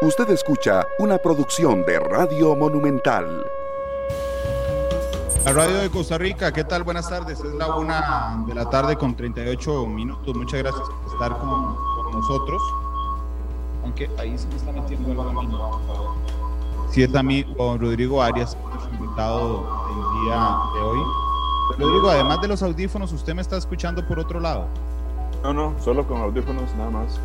Usted escucha una producción de Radio Monumental. La radio de Costa Rica, ¿qué tal? Buenas tardes. Es la una de la tarde con 38 minutos. Muchas gracias por estar con, nosotros. Aunque ahí se me está metiendo algo a. Sí, es a mí, Juan Rodrigo Arias, invitado el día de hoy. Rodrigo, además de los audífonos, ¿usted me está escuchando por otro lado? No, no, solo con audífonos nada más.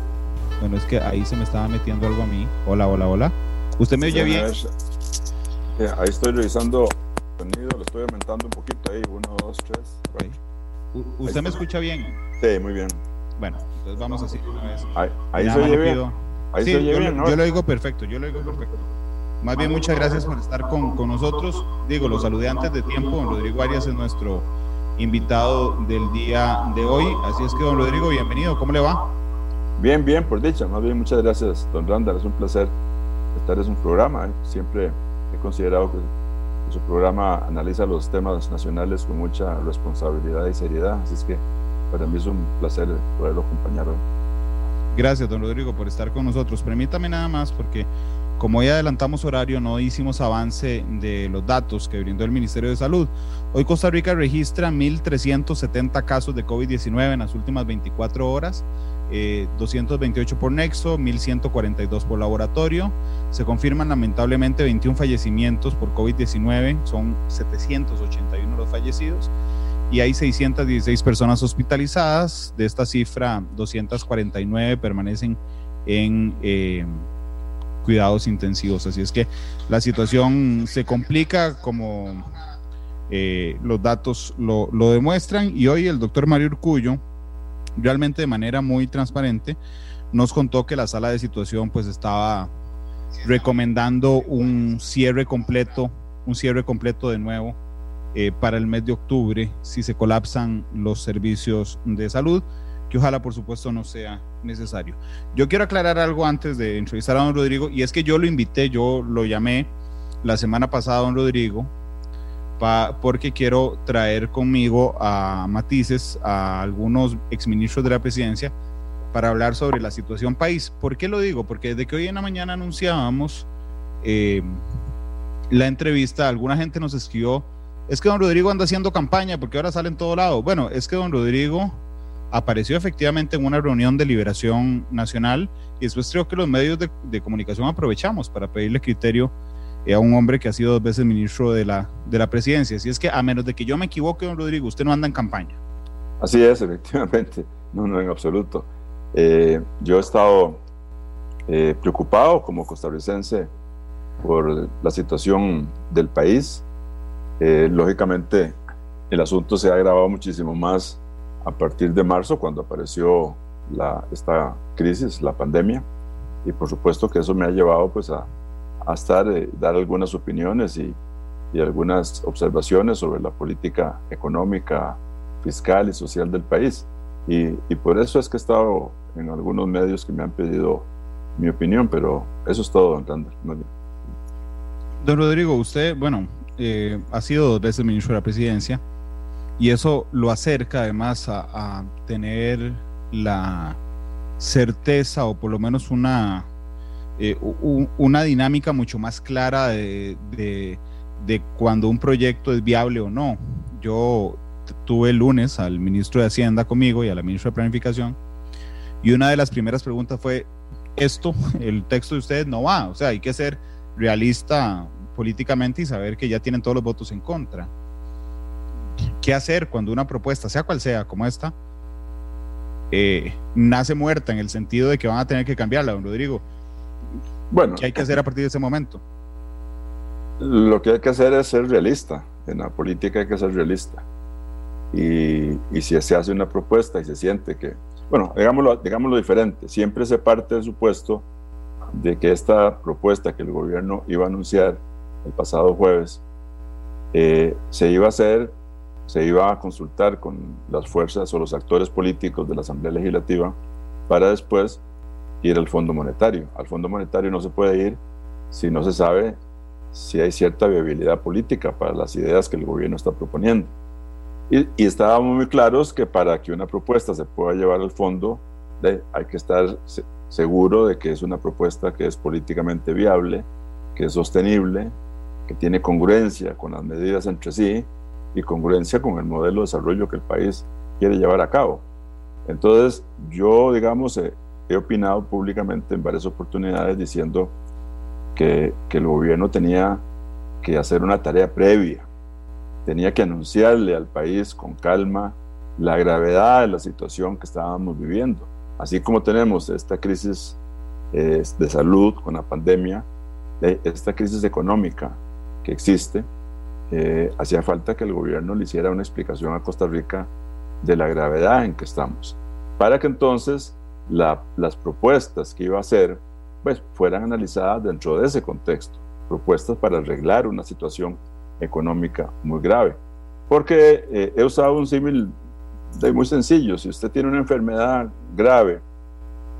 Bueno, es que ahí se me estaba metiendo algo a mí. Hola, hola, hola. ¿Usted me oye bien? ahí estoy revisando el sonido, lo estoy aumentando un poquito ahí. Uno, dos, tres. ¿Usted me escucha bien? Sí, muy bien. Bueno, entonces vamos así una vez. Ahí, ahí se oye bien. Ahí se oye yo, bien, ¿no? yo lo digo perfecto, yo lo digo perfecto. Más bien, muchas gracias por estar con, con nosotros. Digo, los saludé antes de tiempo. Don Rodrigo Arias es nuestro invitado del día de hoy. Así es que, don Rodrigo, bienvenido. ¿Cómo le va? Bien, bien, por dicha. Más bien, muchas gracias, don Randall. Es un placer estar en su programa. ¿eh? Siempre he considerado que su programa analiza los temas nacionales con mucha responsabilidad y seriedad. Así es que para mí es un placer poderlo acompañar hoy. Gracias, don Rodrigo, por estar con nosotros. Permítame nada más, porque como ya adelantamos horario, no hicimos avance de los datos que brindó el Ministerio de Salud. Hoy Costa Rica registra 1.370 casos de COVID-19 en las últimas 24 horas 228 eh, por nexo, 1142 por laboratorio. Se confirman lamentablemente 21 fallecimientos por COVID-19, son 781 los fallecidos y hay 616 personas hospitalizadas. De esta cifra, 249 permanecen en eh, cuidados intensivos. Así es que la situación se complica como eh, los datos lo, lo demuestran y hoy el doctor Mario Urcullo realmente de manera muy transparente, nos contó que la sala de situación pues estaba recomendando un cierre completo, un cierre completo de nuevo eh, para el mes de octubre si se colapsan los servicios de salud, que ojalá por supuesto no sea necesario. Yo quiero aclarar algo antes de entrevistar a don Rodrigo y es que yo lo invité, yo lo llamé la semana pasada don Rodrigo porque quiero traer conmigo a matices a algunos exministros de la presidencia para hablar sobre la situación país. ¿Por qué lo digo? Porque desde que hoy en la mañana anunciábamos eh, la entrevista, alguna gente nos escribió, es que don Rodrigo anda haciendo campaña porque ahora sale en todo lado. Bueno, es que don Rodrigo apareció efectivamente en una reunión de liberación nacional y después creo que los medios de, de comunicación aprovechamos para pedirle criterio a un hombre que ha sido dos veces ministro de la, de la presidencia. Así es que, a menos de que yo me equivoque, don Rodrigo, usted no anda en campaña. Así es, efectivamente. No, no, en absoluto. Eh, yo he estado eh, preocupado como costarricense por la situación del país. Eh, lógicamente, el asunto se ha agravado muchísimo más a partir de marzo, cuando apareció la, esta crisis, la pandemia. Y por supuesto que eso me ha llevado pues, a, a estar, eh, dar algunas opiniones y, y, algunas observaciones sobre la política económica, fiscal y social del país. Y, y, por eso es que he estado en algunos medios que me han pedido mi opinión, pero eso es todo, don Randall. Don Rodrigo, usted, bueno, eh, ha sido dos veces ministro de la presidencia y eso lo acerca además a, a tener la certeza o por lo menos una eh, una dinámica mucho más clara de, de, cuando un proyecto es viable o no. Yo tuve el lunes al ministro de Hacienda conmigo y a la ministra de Planificación y una de las primeras preguntas fue, esto, el texto de ustedes no va, o sea, hay que ser realista políticamente y saber que ya tienen todos los votos en contra. ¿Qué hacer cuando una propuesta, sea cual sea, como esta, eh, nace muerta en el sentido de que van a tener que cambiarla, don Rodrigo? Bueno, ¿qué hay que hacer a partir de ese momento? Lo que hay que hacer es ser realista. En la política hay que ser realista. Y, y si se hace una propuesta y se siente que, bueno, digámoslo, digámoslo diferente, siempre se parte del supuesto de que esta propuesta que el gobierno iba a anunciar el pasado jueves eh, se iba a hacer, se iba a consultar con las fuerzas o los actores políticos de la Asamblea Legislativa para después ir al Fondo Monetario. Al Fondo Monetario no se puede ir si no se sabe si hay cierta viabilidad política para las ideas que el gobierno está proponiendo. Y, estábamos muy claros que para que una propuesta se pueda llevar al fondo, hay que estar seguro de que es una propuesta que es políticamente viable, que es sostenible, que tiene congruencia con las medidas entre sí y congruencia con el modelo de desarrollo que el país quiere llevar a cabo. Entonces, yo, digamos, he, opinado públicamente en varias oportunidades diciendo que, que el gobierno tenía que hacer una tarea previa, tenía que anunciarle al país con calma la gravedad de la situación que estábamos viviendo. Así como tenemos esta crisis eh, de salud con la pandemia, esta crisis económica que existe, eh, hacía falta que el gobierno le hiciera una explicación a Costa Rica de la gravedad en que estamos, para que entonces las propuestas que iba a hacer pues, fueran analizadas dentro de ese contexto, propuestas para arreglar una situación económica muy grave. Porque eh, he usado un símil muy sencillo, si usted tiene una enfermedad grave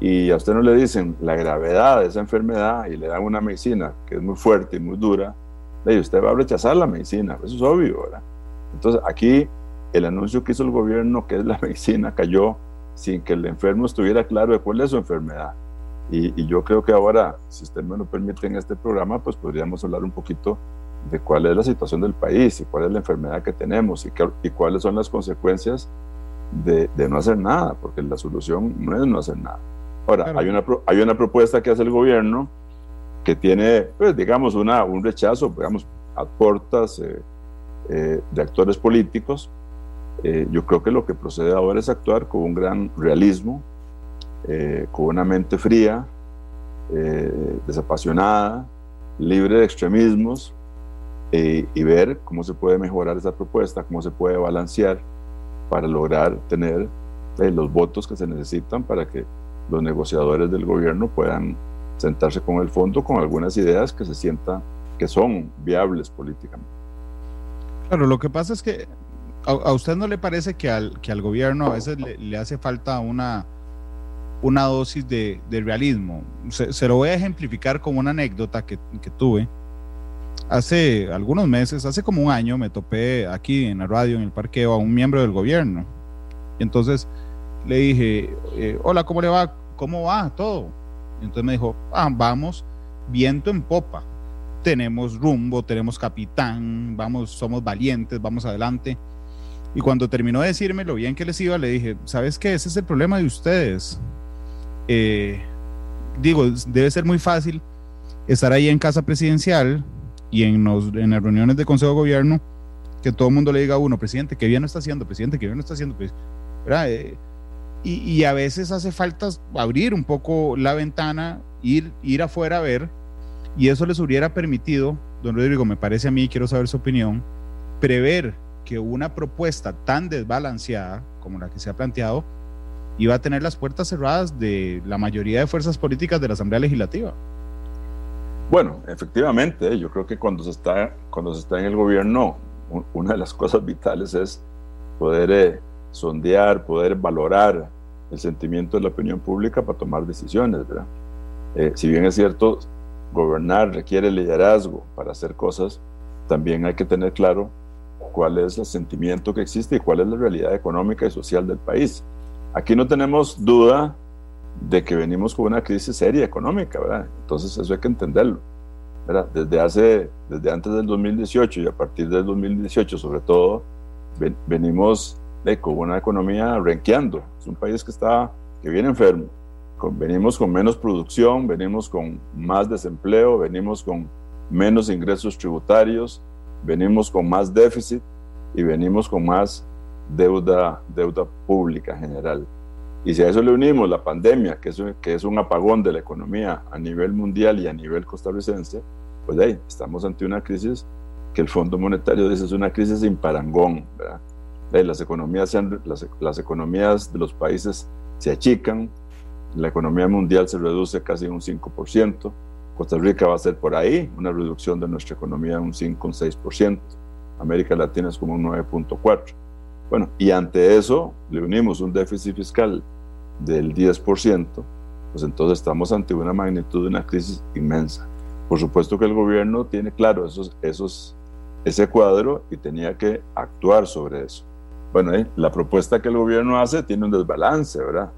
y a usted no le dicen la gravedad de esa enfermedad y le dan una medicina que es muy fuerte y muy dura, usted va a rechazar la medicina, eso es obvio, ¿verdad? Entonces aquí el anuncio que hizo el gobierno, que es la medicina, cayó sin que el enfermo estuviera claro de cuál es su enfermedad. Y, yo creo que ahora, si usted me lo permite en este programa, pues podríamos hablar un poquito de cuál es la situación del país y cuál es la enfermedad que tenemos y, y cuáles son las consecuencias de, de, no hacer nada, porque la solución no es no hacer nada. Ahora, hay, una, hay una propuesta que hace el gobierno que tiene, pues, digamos, una, un rechazo, digamos, a puertas eh, eh, de actores políticos. Eh, yo creo que lo que procede ahora es actuar con un gran realismo, con una mente fría, desapasionada, libre de extremismos, y ver cómo se puede mejorar esa propuesta, cómo se puede balancear para lograr tener los votos que se necesitan para que los negociadores del gobierno puedan sentarse con el fondo con algunas ideas que se sientan que son viables políticamente. Claro, lo que pasa es que a, usted no le parece que al, que al gobierno a veces le, hace falta una, una dosis de, realismo. Se, lo voy a ejemplificar con una anécdota que, que, tuve. Hace algunos meses, hace como un año, me topé aquí en la radio, en el parqueo, a un miembro del gobierno. Y entonces le dije, eh, hola, ¿cómo le va? ¿Cómo va todo? entonces me dijo, ah, vamos viento en popa. Tenemos rumbo, tenemos capitán, vamos, somos valientes, vamos adelante. Y cuando terminó de decirme lo bien que les iba, le dije, ¿sabes qué? Ese es el problema de ustedes. Eh, digo, debe ser muy fácil estar ahí en casa presidencial y en, en las reuniones de Consejo de Gobierno, que todo el mundo le diga a uno, presidente, qué bien no está haciendo, presidente, qué bien no está haciendo. Pues, eh, y, a veces hace falta abrir un poco la ventana, ir, ir afuera a ver, y eso les hubiera permitido, don Rodrigo, me parece a mí, quiero saber su opinión, prever que una propuesta tan desbalanceada como la que se ha planteado iba a tener las puertas cerradas de la mayoría de fuerzas políticas de la Asamblea Legislativa. Bueno, efectivamente, yo creo que cuando se está, cuando se está en el gobierno, una de las cosas vitales es poder eh, sondear, poder valorar el sentimiento de la opinión pública para tomar decisiones. Eh, si bien es cierto, gobernar requiere liderazgo para hacer cosas, también hay que tener claro cuál es el sentimiento que existe y cuál es la realidad económica y social del país. Aquí no tenemos duda de que venimos con una crisis seria económica, ¿verdad? Entonces eso hay que entenderlo. ¿verdad? Desde, hace, desde antes del 2018 y a partir del 2018 sobre todo, venimos con una economía renqueando. Es un país que está, que viene enfermo. venimos con menos producción, venimos con más desempleo, venimos con menos ingresos tributarios, venimos con más déficit y venimos con más deuda, deuda pública general. Y si a eso le unimos la pandemia, que es, que es un apagón de la economía a nivel mundial y a nivel costarricense, pues ahí estamos ante una crisis que el Fondo Monetario dice es una crisis sin parangón, ¿verdad? las economías, las, las, economías de los países se achican, la economía mundial se reduce casi un 5%, Costa Rica va a ser por ahí, una reducción de nuestra economía un 5, un 6%, América Latina es como un 9.4%. Bueno, y ante eso le unimos un déficit fiscal del 10%, pues entonces estamos ante una magnitud de una crisis inmensa. Por supuesto que el gobierno tiene claro esos, esos, ese cuadro y tenía que actuar sobre eso. Bueno, eh, la propuesta que el gobierno hace tiene un desbalance, ¿verdad?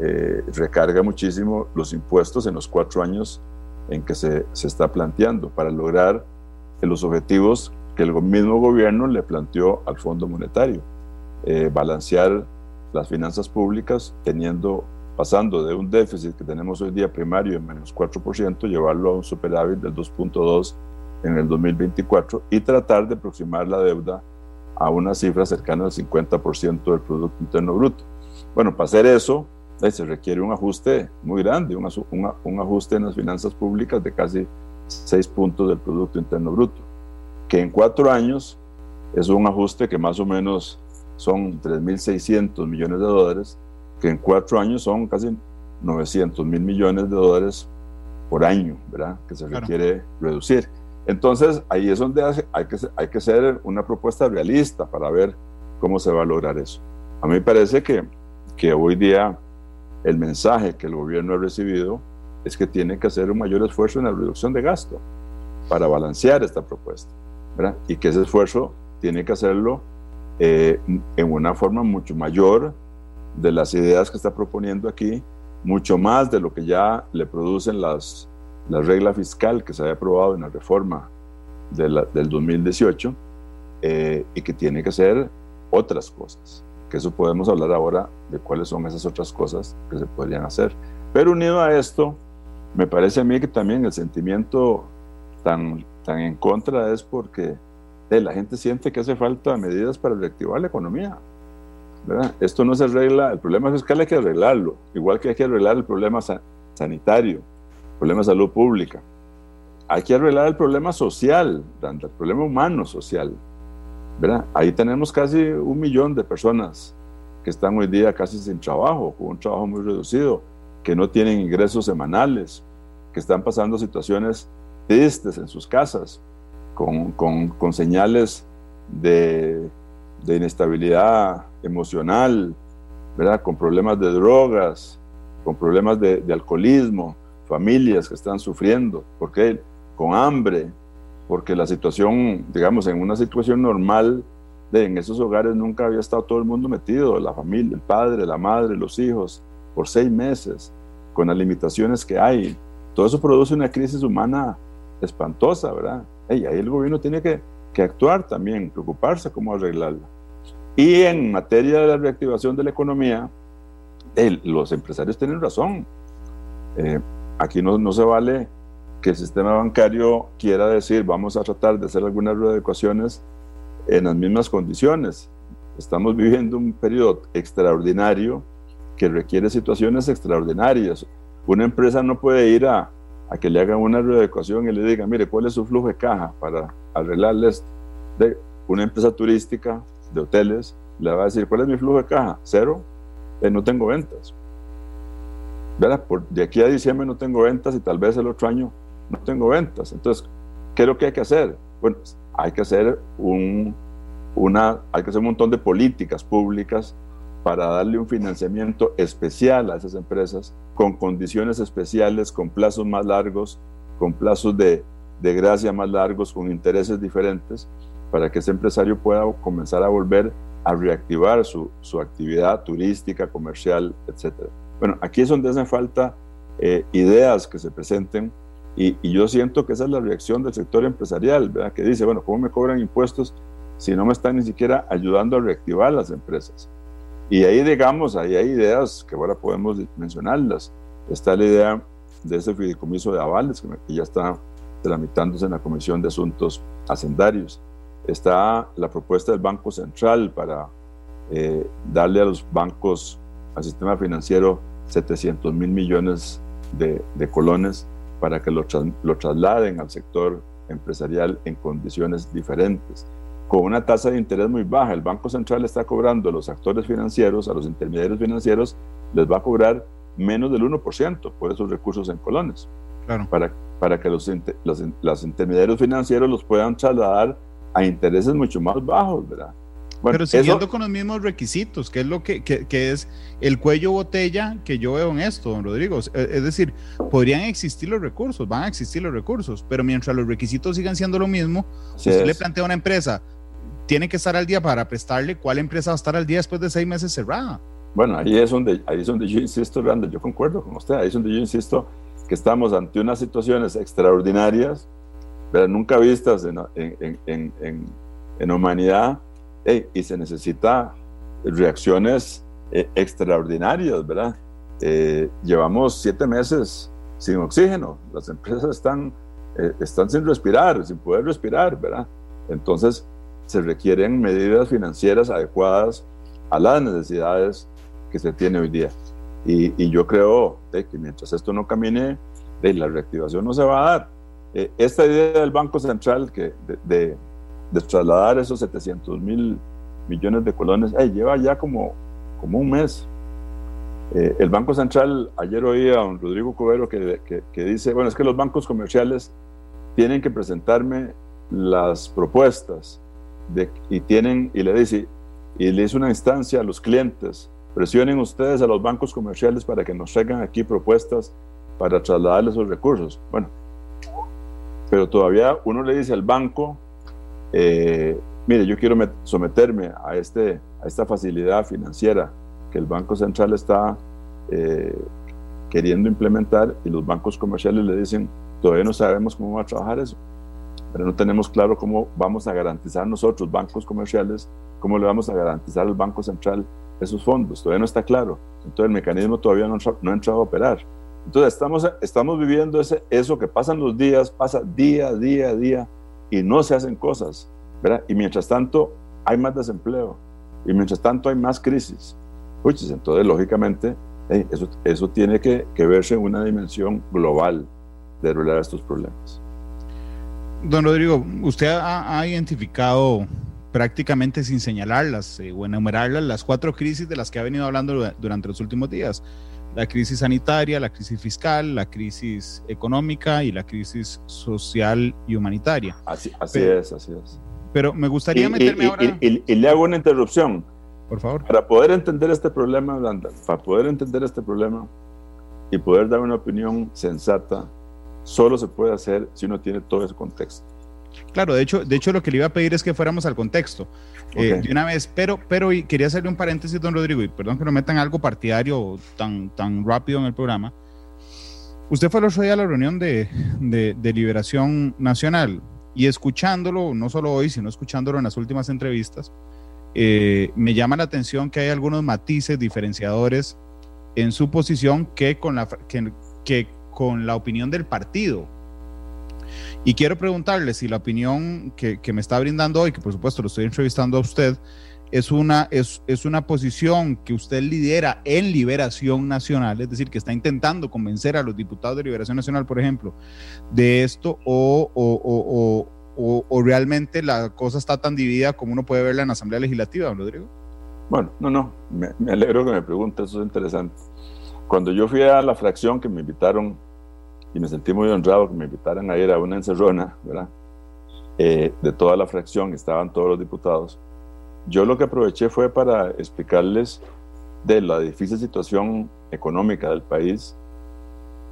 eh, recarga muchísimo los impuestos en los cuatro años en que se, se está planteando para lograr los objetivos que el mismo gobierno le planteó al Fondo Monetario. Eh, balancear las finanzas públicas teniendo, pasando de un déficit que tenemos hoy día primario de menos 4%, llevarlo a un superávit del 2.2 en el 2024 y tratar de aproximar la deuda a una cifra cercana al 50% del Producto Interno Bruto. Bueno, para hacer eso se requiere un ajuste muy grande, un, un ajuste en las finanzas públicas de casi 6 puntos del Producto Interno Bruto, que en cuatro años es un ajuste que más o menos son 3.600 millones de dólares, que en cuatro años son casi 900 mil millones de dólares por año, ¿verdad? Que se requiere reducir. Entonces, ahí es donde hay que, hay que hacer una propuesta realista para ver cómo se va a lograr eso. A mí me parece que, que hoy día el mensaje que el gobierno ha recibido es que tiene que hacer un mayor esfuerzo en la reducción de gasto para balancear esta propuesta. Y que ese esfuerzo tiene que hacerlo eh, en una forma mucho mayor de las ideas que está proponiendo aquí, mucho más de lo que ya le producen las, la regla fiscal que se había aprobado en la reforma de del 2018 eh, y que tiene que ser otras cosas. Que eso podemos hablar ahora de cuáles son esas otras cosas que se podrían hacer. Pero unido a esto, me parece a mí que también el sentimiento tan, tan en contra es porque la gente siente que hace falta medidas para reactivar la economía. Esto no se arregla, el problema fiscal hay que arreglarlo, igual que hay que arreglar el problema sanitario, el problema de salud pública. Hay que arreglar el problema social, el problema humano social. ¿verdad? Ahí tenemos casi un millón de personas que están hoy día casi sin trabajo, con un trabajo muy reducido, que no tienen ingresos semanales, que están pasando situaciones tristes en sus casas, con, con, con señales de, de, inestabilidad emocional, ¿verdad? con problemas de drogas, con problemas de, de alcoholismo, familias que están sufriendo, porque con hambre, porque la situación, digamos, en una situación normal, en esos hogares nunca había estado todo el mundo metido, la familia, el padre, la madre, los hijos, por seis meses, con las limitaciones que hay. Todo eso produce una crisis humana espantosa, ¿verdad? Y ahí el gobierno tiene que, que actuar también, preocuparse cómo arreglarla. Y en materia de la reactivación de la economía, los empresarios tienen razón. Eh, aquí no, no, se vale que el sistema bancario quiera decir vamos a tratar de hacer algunas readecuaciones en las mismas condiciones. Estamos viviendo un periodo extraordinario que requiere situaciones extraordinarias. Una empresa no puede ir a, a que le hagan una readecuación y le digan, mire, ¿cuál es su flujo de caja para arreglarles de una empresa turística de hoteles? Le va a decir, ¿cuál es mi flujo de caja? Cero, eh, no tengo ventas. ¿Verdad? Por, de aquí a diciembre no tengo ventas y tal vez el otro año no tengo ventas. Entonces, ¿qué es lo que hay que hacer? Bueno, hay que hacer un, una, hay que hacer un montón de políticas públicas para darle un financiamiento especial a esas empresas con condiciones especiales, con plazos más largos, con plazos de, de gracia más largos, con intereses diferentes, para que ese empresario pueda comenzar a volver a reactivar su, su actividad turística, comercial, etc. Bueno, aquí es donde hacen falta eh, ideas que se presenten y, y, yo siento que esa es la reacción del sector empresarial, ¿verdad? que dice, bueno, ¿cómo me cobran impuestos si no me están ni siquiera ayudando a reactivar las empresas? Y ahí, digamos, ahí hay ideas que ahora podemos mencionarlas. Está la idea de ese fideicomiso de avales, que ya está tramitándose en la Comisión de Asuntos Hacendarios. Está la propuesta del Banco Central para eh, darle a los bancos, al sistema financiero, 700 mil millones de, de, colones para que lo, lo trasladen al sector empresarial en condiciones diferentes con una tasa de interés muy baja. El Banco Central está cobrando a los actores financieros, a los intermediarios financieros, les va a cobrar menos del 1% por esos recursos en colones. Claro. Para, para que los, los, los, intermediarios financieros los puedan trasladar a intereses mucho más bajos, ¿verdad? Bueno, Pero siguiendo eso, con los mismos requisitos, que es lo que, que, que, es el cuello botella que yo veo en esto, don Rodrigo. Es decir, podrían existir los recursos, van a existir los recursos, pero mientras los requisitos sigan siendo lo mismo, si usted es. le plantea a una empresa, tiene que estar al día para prestarle, ¿cuál empresa va a estar al día después de seis meses cerrada? Bueno, ahí es donde, ahí es donde yo insisto, Randa, yo concuerdo con usted, ahí es donde yo insisto que estamos ante unas situaciones extraordinarias, pero nunca vistas en, en, en, en humanidad, y se necesita reacciones eh, extraordinarias, ¿verdad? Eh, llevamos siete meses sin oxígeno, las empresas están, eh, están sin respirar, sin poder respirar, ¿verdad? Entonces se requieren medidas financieras adecuadas a las necesidades que se tiene hoy día. Y, yo creo que mientras esto no camine, la reactivación no se va a dar. esta idea del Banco Central que de, trasladar esos 700 mil millones de colones, lleva ya como, como un mes. Eh, el Banco Central, ayer oía a don Rodrigo Cubero que, que, dice, bueno, es que los bancos comerciales tienen que presentarme las propuestas de, y tienen, y le dice, y le dice una instancia a los clientes, presionen ustedes a los bancos comerciales para que nos traigan aquí propuestas para trasladarles esos recursos. Bueno, pero todavía uno le dice al banco, eh, mire, yo quiero someterme a, este, a esta facilidad financiera que el Banco Central está eh, queriendo implementar y los bancos comerciales le dicen, todavía no sabemos cómo va a trabajar eso, pero no tenemos claro cómo vamos a garantizar nosotros, bancos comerciales, cómo le vamos a garantizar al Banco Central esos fondos, todavía no está claro, entonces el mecanismo todavía no, no ha entrado a operar. Entonces estamos, estamos viviendo ese, eso que pasan los días, pasa día, día, día, y no se hacen cosas. ¿verdad? Y mientras tanto hay más desempleo, y mientras tanto hay más crisis. Pues, entonces, lógicamente, eso, eso tiene que, que, verse en una dimensión global de arreglar estos problemas. Don Rodrigo, usted ha, identificado prácticamente sin señalarlas eh, o enumerarlas las cuatro crisis de las que ha venido hablando durante los últimos días. La crisis sanitaria, la crisis fiscal, la crisis económica y la crisis social y humanitaria. Así, así es, así es. Pero me gustaría meterme ahora. Y, le hago una interrupción. Por favor. Para poder entender este problema, para poder entender este problema y poder dar una opinión sensata, solo se puede hacer si uno tiene todo ese contexto. Claro, de hecho, de hecho lo que le iba a pedir es que fuéramos al contexto eh, de una vez, pero, pero quería hacerle un paréntesis, don Rodrigo, y perdón que no metan algo partidario tan, tan rápido en el programa. Usted fue el otro día a la reunión de, de, de Liberación Nacional. Y escuchándolo, no solo hoy, sino escuchándolo en las últimas entrevistas, eh, me llama la atención que hay algunos matices diferenciadores en su posición que con la, que, con la opinión del partido. Y quiero preguntarle si la opinión que, que, me está brindando hoy, que por supuesto lo estoy entrevistando a usted, es una, es, es, una posición que usted lidera en Liberación Nacional, es decir, que está intentando convencer a los diputados de Liberación Nacional, por ejemplo, de esto, o, o, o, o realmente la cosa está tan dividida como uno puede verla en la Asamblea Legislativa, don Rodrigo. Bueno, no, no, me, me alegro que me pregunte, eso es interesante. Cuando yo fui a la fracción que me invitaron, y me sentí muy honrado que me invitaran a ir a una encerrona, ¿verdad? Eh, de toda la fracción, estaban todos los diputados yo lo que aproveché fue para explicarles de la difícil situación económica del país,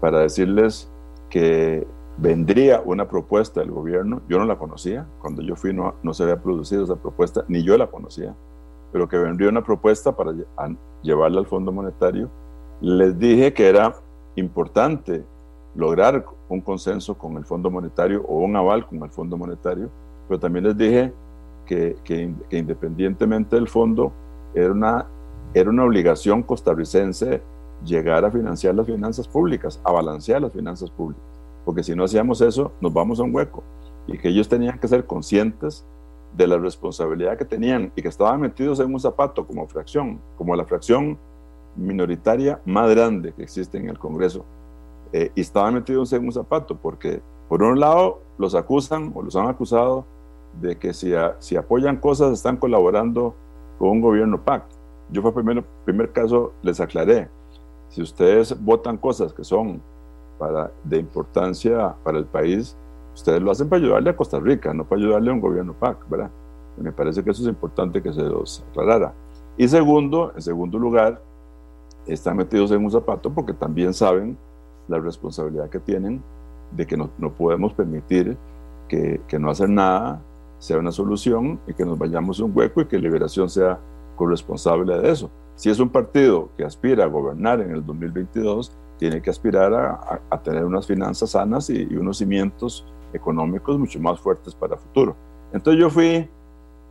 para decirles que vendría una propuesta del gobierno, yo no la conocía, cuando yo fui no, no se había producido esa propuesta, ni yo la conocía, pero que vendría una propuesta para llevarla al Fondo Monetario. Les dije que era importante lograr un consenso con el Fondo Monetario o un aval con el Fondo Monetario, pero también les dije que, independientemente del fondo, era una, era una obligación costarricense llegar a financiar las finanzas públicas, a balancear las finanzas públicas, porque si no hacíamos eso, nos vamos a un hueco, y que ellos tenían que ser conscientes de la responsabilidad que tenían y que estaban metidos en un zapato como fracción, como la fracción minoritaria más grande que existe en el Congreso, eh, y estaban metidos en un zapato, porque por un lado los acusan o los han acusado de que si, si apoyan cosas están colaborando con un gobierno PAC. Yo fue primero, primer caso les aclaré, si ustedes votan cosas que son para, de importancia para el país, ustedes lo hacen para ayudarle a Costa Rica, no para ayudarle a un gobierno PAC, ¿verdad? me parece que eso es importante que se los aclarara. Y segundo, en segundo lugar, están metidos en un zapato porque también saben la responsabilidad que tienen de que no, no podemos permitir que, que no hacer nada sea una solución y que nos vayamos a un hueco y que Liberación sea corresponsable de eso. si es un partido que aspira a gobernar en el 2022, tiene que aspirar a, tener unas finanzas sanas y, unos cimientos económicos mucho más fuertes para el futuro. Entonces yo fui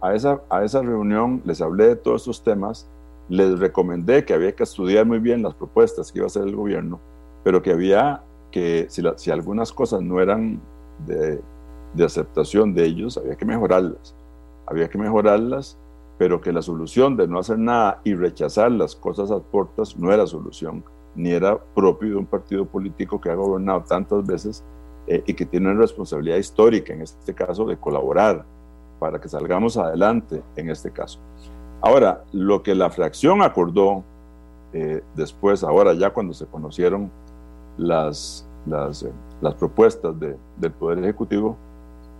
a esa, a esa reunión, les hablé de todos estos temas, les recomendé que había que estudiar muy bien las propuestas que iba a hacer el gobierno, pero que había que, si, si algunas cosas no eran de, de aceptación de ellos, había que mejorarlas. Había que mejorarlas, pero que la solución de no hacer nada y rechazar las cosas a puertas no era solución ni era propio de un partido político que ha gobernado tantas veces eh, y que tiene una responsabilidad histórica, en este caso, de colaborar para que salgamos adelante en este caso. Ahora, lo que la fracción acordó eh, después, ahora ya cuando se conocieron las, las, eh, propuestas del Poder Ejecutivo,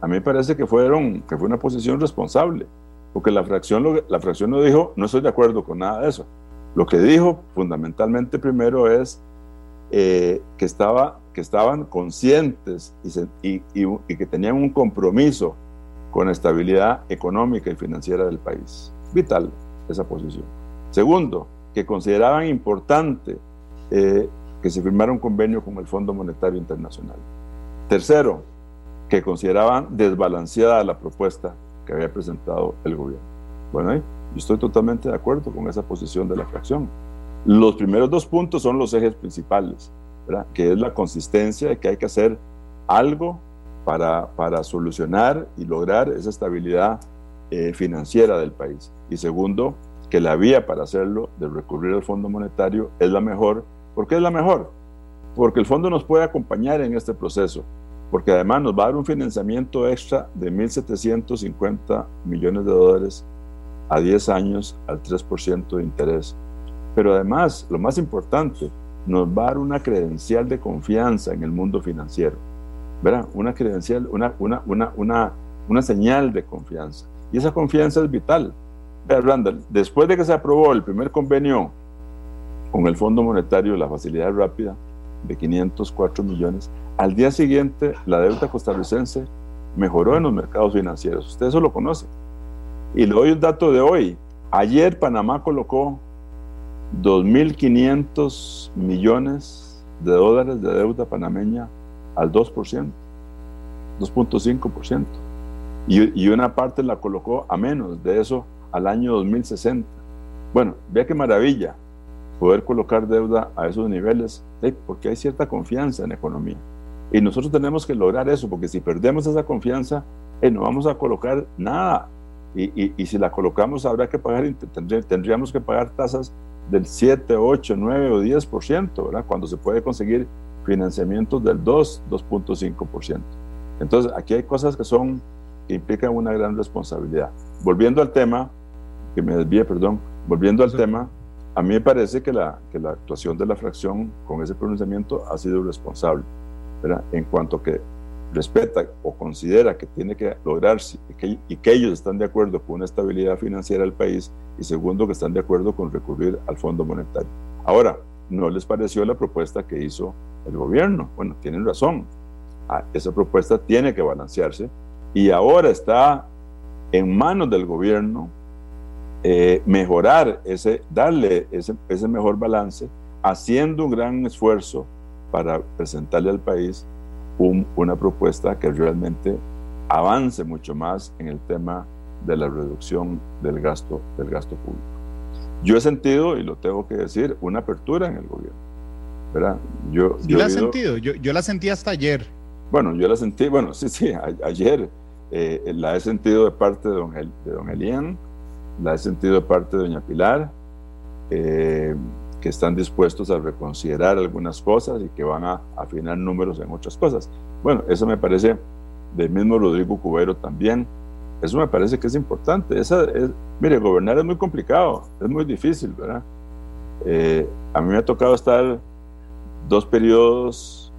a mí me parece que, fueron, que fue una posición responsable, porque la fracción, la fracción no dijo, no estoy de acuerdo con nada de eso. Lo que dijo fundamentalmente primero es eh, que, estaba, que estaban conscientes y, y, que tenían un compromiso con la estabilidad económica y financiera del país. Vital esa posición. Segundo, que consideraban importante eh, que se firmara un convenio con el Fondo Monetario Internacional. Tercero, que consideraban desbalanceada la propuesta que había presentado el gobierno. Bueno. Yo estoy totalmente de acuerdo con esa posición de la fracción. Los primeros dos puntos son los ejes principales, que es la consistencia de que hay que hacer algo para, para solucionar y lograr esa estabilidad eh, financiera del país. Y segundo, que la vía para hacerlo, de recurrir al Fondo Monetario, es la mejor. ¿Por qué es la mejor? Porque el fondo nos puede acompañar en este proceso, porque además nos va a dar un financiamiento extra de 1.750 millones de dólares a 10 años al 3% de interés. Pero además, lo más importante, nos va a dar una credencial de confianza en el mundo financiero. ¿Verdad? Una credencial, una, una, una, una, una señal de confianza. Y esa confianza es vital. Randall, después de que se aprobó el primer convenio con el Fondo Monetario, la facilidad rápida de 504 millones, al día siguiente la deuda costarricense mejoró en los mercados financieros. Usted eso lo conoce. Y le doy un dato de hoy. Ayer Panamá colocó 2.500 millones de dólares de deuda panameña al 2%, 2.5%. Y, y una parte la colocó a menos de eso al año 2060. Bueno, vea qué maravilla poder colocar deuda a esos niveles, porque hay cierta confianza en la economía. Y nosotros tenemos que lograr eso, porque si perdemos esa confianza, no vamos a colocar nada y, si la colocamos habrá que pagar, tendríamos que pagar tasas del 7, 8, 9 o 10%, ¿verdad? Cuando se puede conseguir financiamientos del 2, 2.5%. Entonces, aquí hay cosas que son, que implican una gran responsabilidad. Volviendo al tema, que me desvíe, perdón, volviendo al tema, a mí me parece que la, que la actuación de la fracción con ese pronunciamiento ha sido responsable. En cuanto que respeta o considera que tiene que lograrse y que, y que, ellos están de acuerdo con una estabilidad financiera del país y segundo que están de acuerdo con recurrir al Fondo Monetario. Ahora, ¿no les pareció la propuesta que hizo el gobierno? Bueno, tienen razón. Ah, esa propuesta tiene que balancearse y ahora está en manos del gobierno eh, mejorar ese, darle ese, ese mejor balance, haciendo un gran esfuerzo para presentarle al país una propuesta que realmente avance mucho más en el tema de la reducción del gasto, del gasto público. Yo he sentido, y lo tengo que decir, una apertura en el gobierno. ¿verdad? Yo, yo la he sentido, yo, yo, la sentí hasta ayer. Bueno, yo la sentí, bueno, sí, sí, ayer eh, la he sentido de parte de don, de don Elian, la he sentido de parte de doña Pilar, eh, que están dispuestos a reconsiderar algunas cosas y que van a afinar números en otras cosas. Bueno, eso me parece del mismo Rodrigo Cubero también. Eso me parece que es importante. Esa es, mire, gobernar es muy complicado, es muy difícil, ¿verdad? Eh, a mí me ha tocado estar dos periodos,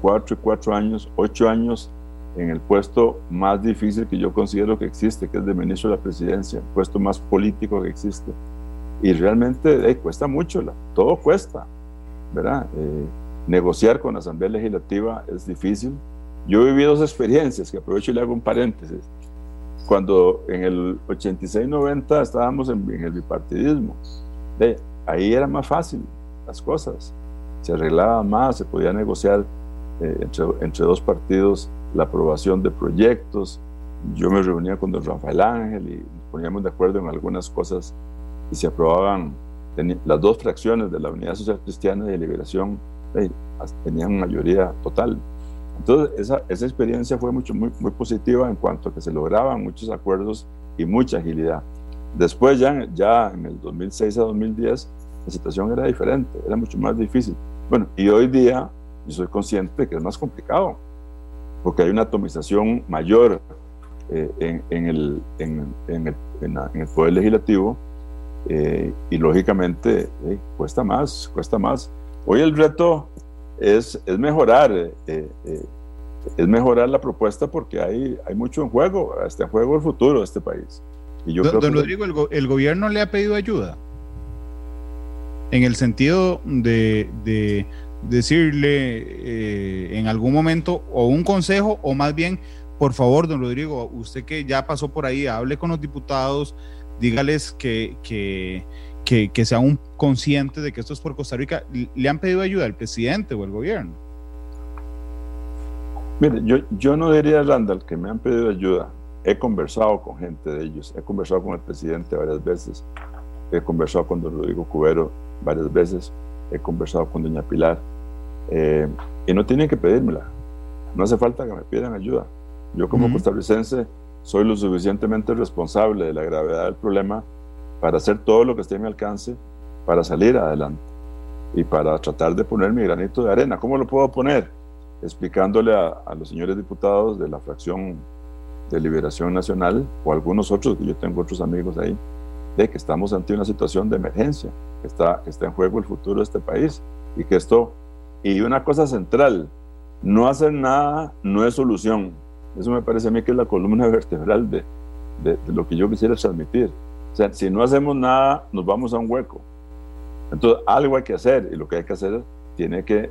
cuatro y cuatro años, ocho años en el puesto más difícil que yo considero que existe, que es de ministro de la presidencia, el puesto más político que existe y realmente cuesta mucho, todo cuesta, ¿verdad? Eh, negociar con la Asamblea Legislativa es difícil. Yo viví dos experiencias, que aprovecho y le hago un paréntesis. Cuando en el 86-90 estábamos en, el bipartidismo, de, ahí era más fácil las cosas, se arreglaba más, se podía negociar eh, entre, entre, dos partidos la aprobación de proyectos. Yo me reunía con don Rafael Ángel y poníamos de acuerdo en algunas cosas y se aprobaban las dos fracciones de la Unidad Social Cristiana y de Liberación tenían mayoría total. Entonces, esa, esa experiencia fue mucho, muy, muy positiva en cuanto a que se lograban muchos acuerdos y mucha agilidad. Después, ya, ya en el 2006 a 2010, la situación era diferente, era mucho más difícil. Bueno, y hoy día yo soy consciente de que es más complicado, porque hay una atomización mayor eh, en, en, el, en, el, en, el, Poder Legislativo eh, y lógicamente eh, cuesta más, cuesta más. Hoy el reto es, es mejorar, es mejorar la propuesta porque hay, hay mucho en juego, está en juego el futuro de este país. Y yo don, Rodrigo, el, el, gobierno le ha pedido ayuda en el sentido de, de decirle eh, en algún momento o un consejo o más bien, por favor, don Rodrigo, usted que ya pasó por ahí, hable con los diputados, dígales que, que, que, sean conscientes de que esto es por Costa Rica. ¿Le han pedido ayuda al presidente o al gobierno? Mire, yo, yo no diría, Randall, que me han pedido ayuda. He conversado con gente de ellos, he conversado con el presidente varias veces, he conversado con don Rodrigo Cubero varias veces, he conversado con doña Pilar, eh, y no tienen que pedírmela, no hace falta que me pidan ayuda. Yo como costarricense soy lo suficientemente responsable de la gravedad del problema para hacer todo lo que esté a mi alcance para salir adelante y para tratar de poner mi granito de arena. ¿Cómo lo puedo poner? Explicándole a, a los señores diputados de la fracción de Liberación Nacional o algunos otros, que yo tengo otros amigos ahí, de que estamos ante una situación de emergencia, que está, que está en juego el futuro de este país y que esto, y una cosa central, no hacer nada no es solución. Eso me parece a mí que es la columna vertebral de, de, lo que yo quisiera transmitir. O sea, si no hacemos nada, nos vamos a un hueco. Entonces, algo hay que hacer y lo que hay que hacer tiene que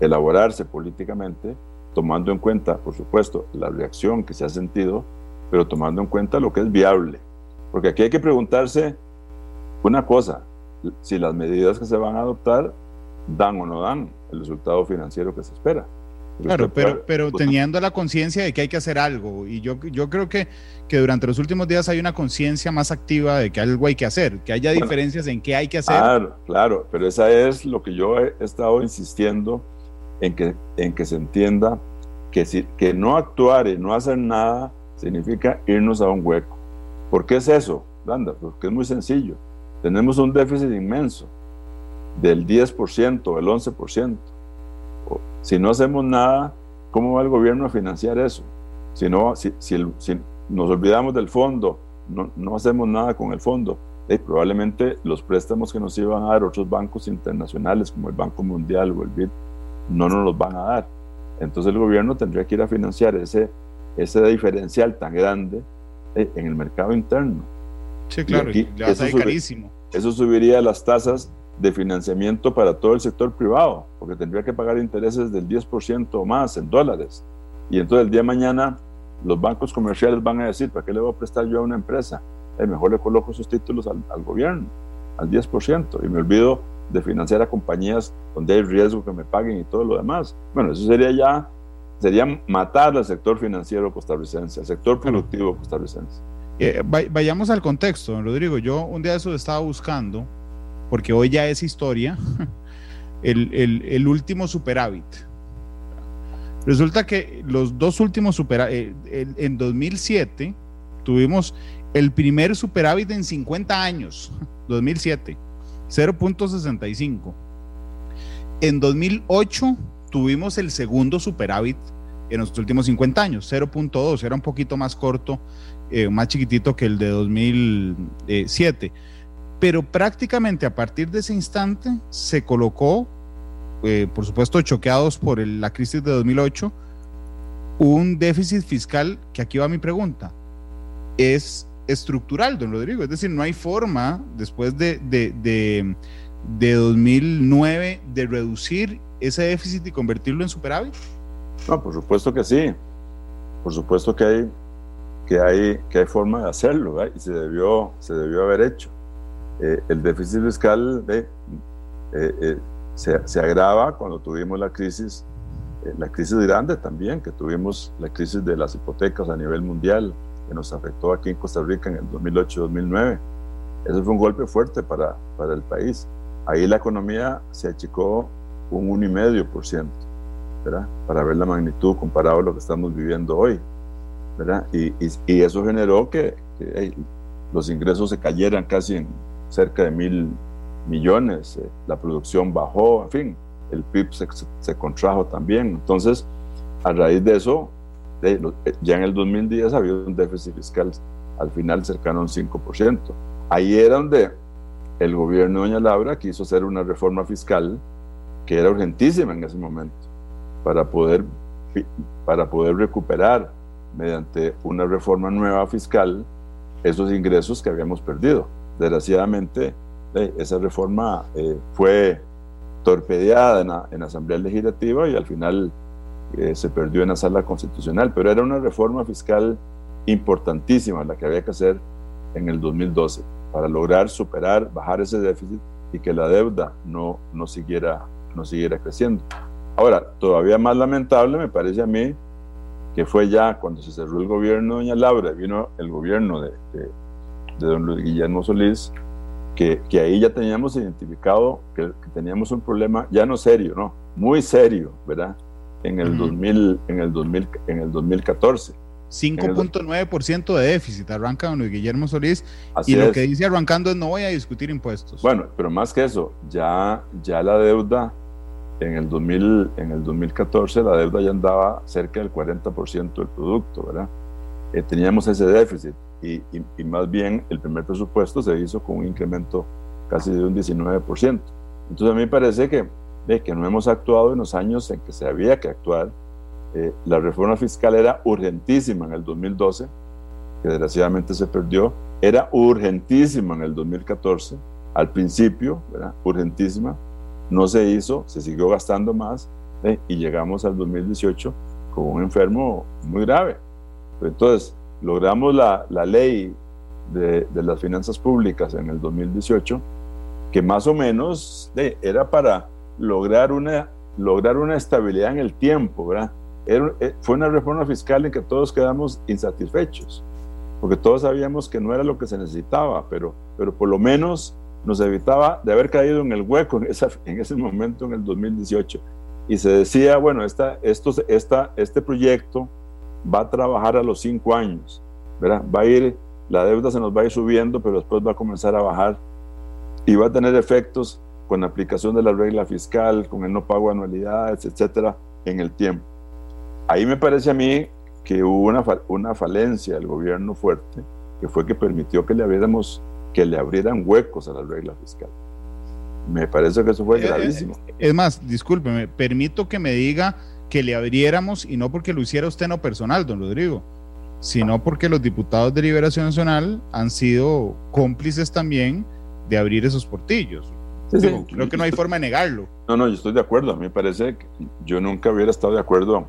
elaborarse políticamente, tomando en cuenta, por supuesto, la reacción que se ha sentido, pero tomando en cuenta lo que es viable. Porque aquí hay que preguntarse una cosa, si las medidas que se van a adoptar dan o no dan el resultado financiero que se espera. Claro, pero, pero teniendo la conciencia de que hay que hacer algo. Y yo, yo creo que, que durante los últimos días hay una conciencia más activa de que algo hay que hacer, que haya diferencias en qué hay que hacer. Claro, claro, pero esa es lo que yo he estado insistiendo en que, en que se entienda que, si, que no actuar y no hacer nada significa irnos a un hueco. ¿Por qué es eso, Landa? Porque es muy sencillo. Tenemos un déficit inmenso del 10%, del 11%. Si no hacemos nada, ¿cómo va el gobierno a financiar eso? Si, no, si, si, nos olvidamos del fondo, no, no, hacemos nada con el fondo, eh, probablemente los préstamos que nos iban a dar otros bancos internacionales como el Banco Mundial o el BID no nos los van a dar. Entonces el gobierno tendría que ir a financiar ese, ese diferencial tan grande en el mercado interno. Sí, claro, y eso, carísimo. eso subiría las tasas de financiamiento para todo el sector privado, porque tendría que pagar intereses del 10% o más en dólares. Y entonces el día de mañana los bancos comerciales van a decir, ¿para qué le voy a prestar yo a una empresa? Eh, mejor le coloco esos títulos al, al, gobierno, al 10%, y me olvido de financiar a compañías donde hay riesgo que me paguen y todo lo demás. Bueno, eso sería ya sería matar al sector financiero costarricense, al sector productivo costarricense. Eh, vayamos al contexto, don Rodrigo. Yo un día eso estaba buscando, porque hoy ya es historia, el, el, último superávit. Resulta que los dos últimos superávit, eh, en 2007 tuvimos el primer superávit en 50 años, 2007, 0.65. En 2008 tuvimos el segundo superávit en los últimos 50 años, 0.2, era un poquito más corto, eh, más chiquitito que el de 2007. Pero prácticamente a partir de ese instante se colocó, eh, por supuesto choqueados por la crisis de 2008, un déficit fiscal, que aquí va mi pregunta, es estructural, don Rodrigo. Es decir, no hay forma después de, de, de, de 2009 de reducir ese déficit y convertirlo en superávit? No, por supuesto que sí. Por supuesto que hay, que hay, que hay forma de hacerlo y se debió, se debió haber hecho. el déficit fiscal se, se, agrava cuando tuvimos la crisis, la crisis grande también, que tuvimos la crisis de las hipotecas a nivel mundial, que nos afectó aquí en Costa Rica en el 2008-2009. Eso fue un golpe fuerte para, para el país. Ahí la economía se achicó un 1,5%, ¿verdad? Para ver la magnitud comparado a lo que estamos viviendo hoy. Y, eso generó que, los ingresos se cayeran casi en cerca de mil millones, eh, la producción bajó, en fin, el PIB se, contrajo también. Entonces, a raíz de eso, eh, ya en el 2010 había un déficit fiscal al final cercano a un 5%. Ahí era donde el gobierno de Doña Laura quiso hacer una reforma fiscal que era urgentísima en ese momento para poder, para poder recuperar mediante una reforma nueva fiscal esos ingresos que habíamos perdido. Desgraciadamente, eh, esa reforma eh, fue torpedeada en la, en Asamblea Legislativa y al final eh, se perdió en la sala constitucional, pero era una reforma fiscal importantísima la que había que hacer en el 2012 para lograr superar, bajar ese déficit y que la deuda no, no, siguiera, no siguiera creciendo. Ahora, todavía más lamentable me parece a mí que fue ya cuando se cerró el gobierno de Doña Laura, vino el gobierno de, de, don Luis Guillermo Solís, que, que, ahí ya teníamos identificado que, teníamos un problema ya no serio, no, muy serio, ¿verdad? En el, 2000, en el, 2000, en el 2014 5.9% de déficit arranca don Guillermo Solís y lo que dice arrancando es no voy a discutir impuestos. Bueno, pero más que eso, ya, ya la deuda en el, 2000, en el 2014 la deuda ya andaba cerca del 40% del producto, ¿verdad? Eh, teníamos ese déficit y, y, más bien el primer presupuesto se hizo con un incremento casi de un 19%. Entonces a mí me parece que, que no hemos actuado en los años en que se había que actuar eh, la reforma fiscal era urgentísima en el 2012, que desgraciadamente se perdió, era urgentísima en el 2014, al principio, ¿verdad? urgentísima, no se hizo, se siguió gastando más y llegamos al 2018 con un enfermo muy grave. Entonces, logramos la, la ley de, de, las finanzas públicas en el 2018, que más o menos era para lograr una, lograr una estabilidad en el tiempo, ¿verdad? Eh, fue una reforma fiscal en que todos quedamos insatisfechos, porque todos sabíamos que no era lo que se necesitaba, pero, pero por lo menos nos evitaba de haber caído en el hueco en, esa, en ese momento, en el 2018. Y se decía, bueno, esta, esto, esta, este proyecto va a trabajar a los cinco años, ¿verdad? Va a ir, la deuda se nos va a ir subiendo, pero después va a comenzar a bajar y va a tener efectos con la aplicación de la regla fiscal, con el no pago de anualidades, etcétera, en el tiempo. Ahí me parece a mí que hubo una, una falencia del gobierno fuerte, que fue que permitió que le abriéramos, que le abrieran huecos a la regla fiscal. Me parece que eso fue eh, gravísimo. Eh, es más, discúlpeme, permito que me diga que le abriéramos, y no porque lo hiciera usted no personal, don Rodrigo, sino porque los diputados de Liberación Nacional han sido cómplices también de abrir esos portillos. creo que no hay forma de negarlo. No, no, yo estoy de acuerdo. A mí me parece que yo nunca hubiera estado de acuerdo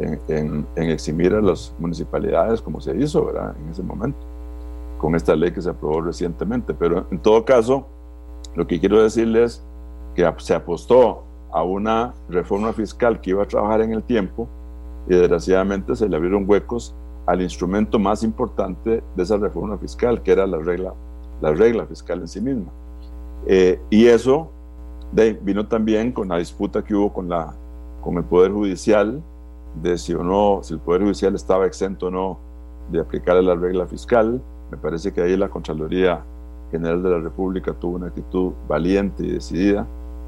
en, eximir a las municipalidades como se hizo ¿verdad? en ese momento, con esta ley que se aprobó recientemente. Pero en todo caso, lo que quiero decirles que se apostó a una reforma fiscal que iba a trabajar en el tiempo y desgraciadamente se le abrieron huecos al instrumento más importante de esa reforma fiscal, que era la regla, la regla fiscal en sí misma. Eh, y eso de, vino también con la disputa que hubo con, la, con el Poder Judicial de si o no, si el Poder Judicial estaba exento o no de aplicar la regla fiscal. Me parece que ahí la Contraloría General de la República tuvo una actitud valiente y decidida.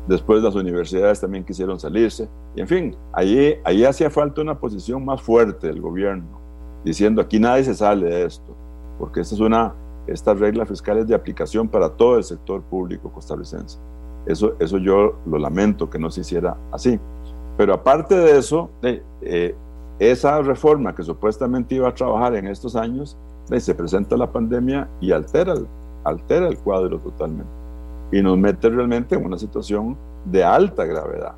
Después las universidades también quisieron salirse. Y en fin, ahí, ahí hacía falta una posición más fuerte del gobierno, diciendo aquí nadie se sale de esto, porque esta es una, esta regla fiscal es de aplicación para todo el sector público costarricense. Eso, eso yo lo lamento que no se hiciera así. Pero aparte de eso, eh, esa reforma que supuestamente iba a trabajar en estos años, se presenta la pandemia y altera, altera el cuadro totalmente. Y nos mete realmente en una situación de alta gravedad.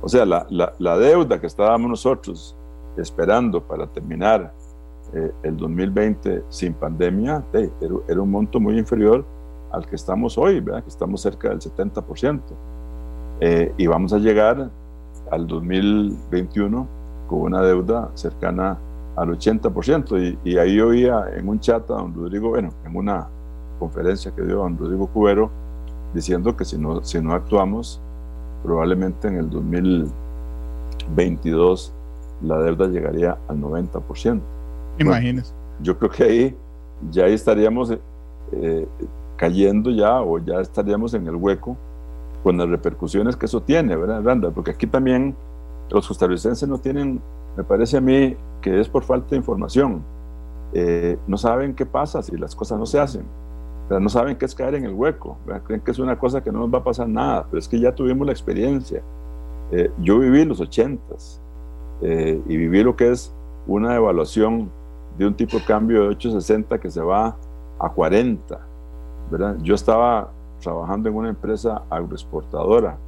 O sea, la, la, deuda que estábamos nosotros esperando para terminar eh, el 2020 sin pandemia era, era, un monto muy inferior al que estamos hoy, ¿verdad? que estamos cerca del 70%. Eh, y vamos a llegar al 2021 con una deuda cercana al 80%. Y, y ahí oía en un chat a don Rodrigo, bueno, en una conferencia que dio don Rodrigo Cubero, diciendo que si no, si no actuamos, probablemente en el 2022 la deuda llegaría al 90%. Imagínese. yo creo que ahí ya estaríamos eh, cayendo ya o ya estaríamos en el hueco con las repercusiones que eso tiene, ¿verdad, Randa? Porque aquí también los costarricenses no tienen, me parece a mí que es por falta de información. Eh, no saben qué pasa si las cosas no se hacen. no saben qué es caer en el hueco. Creen que es una cosa que no nos va a pasar nada, pero es que ya tuvimos la experiencia. Eh, yo viví los ochentas y viví lo que es una evaluación de un tipo de cambio de 860 que se va a 40. ¿verdad? Yo estaba trabajando en una empresa agroexportadora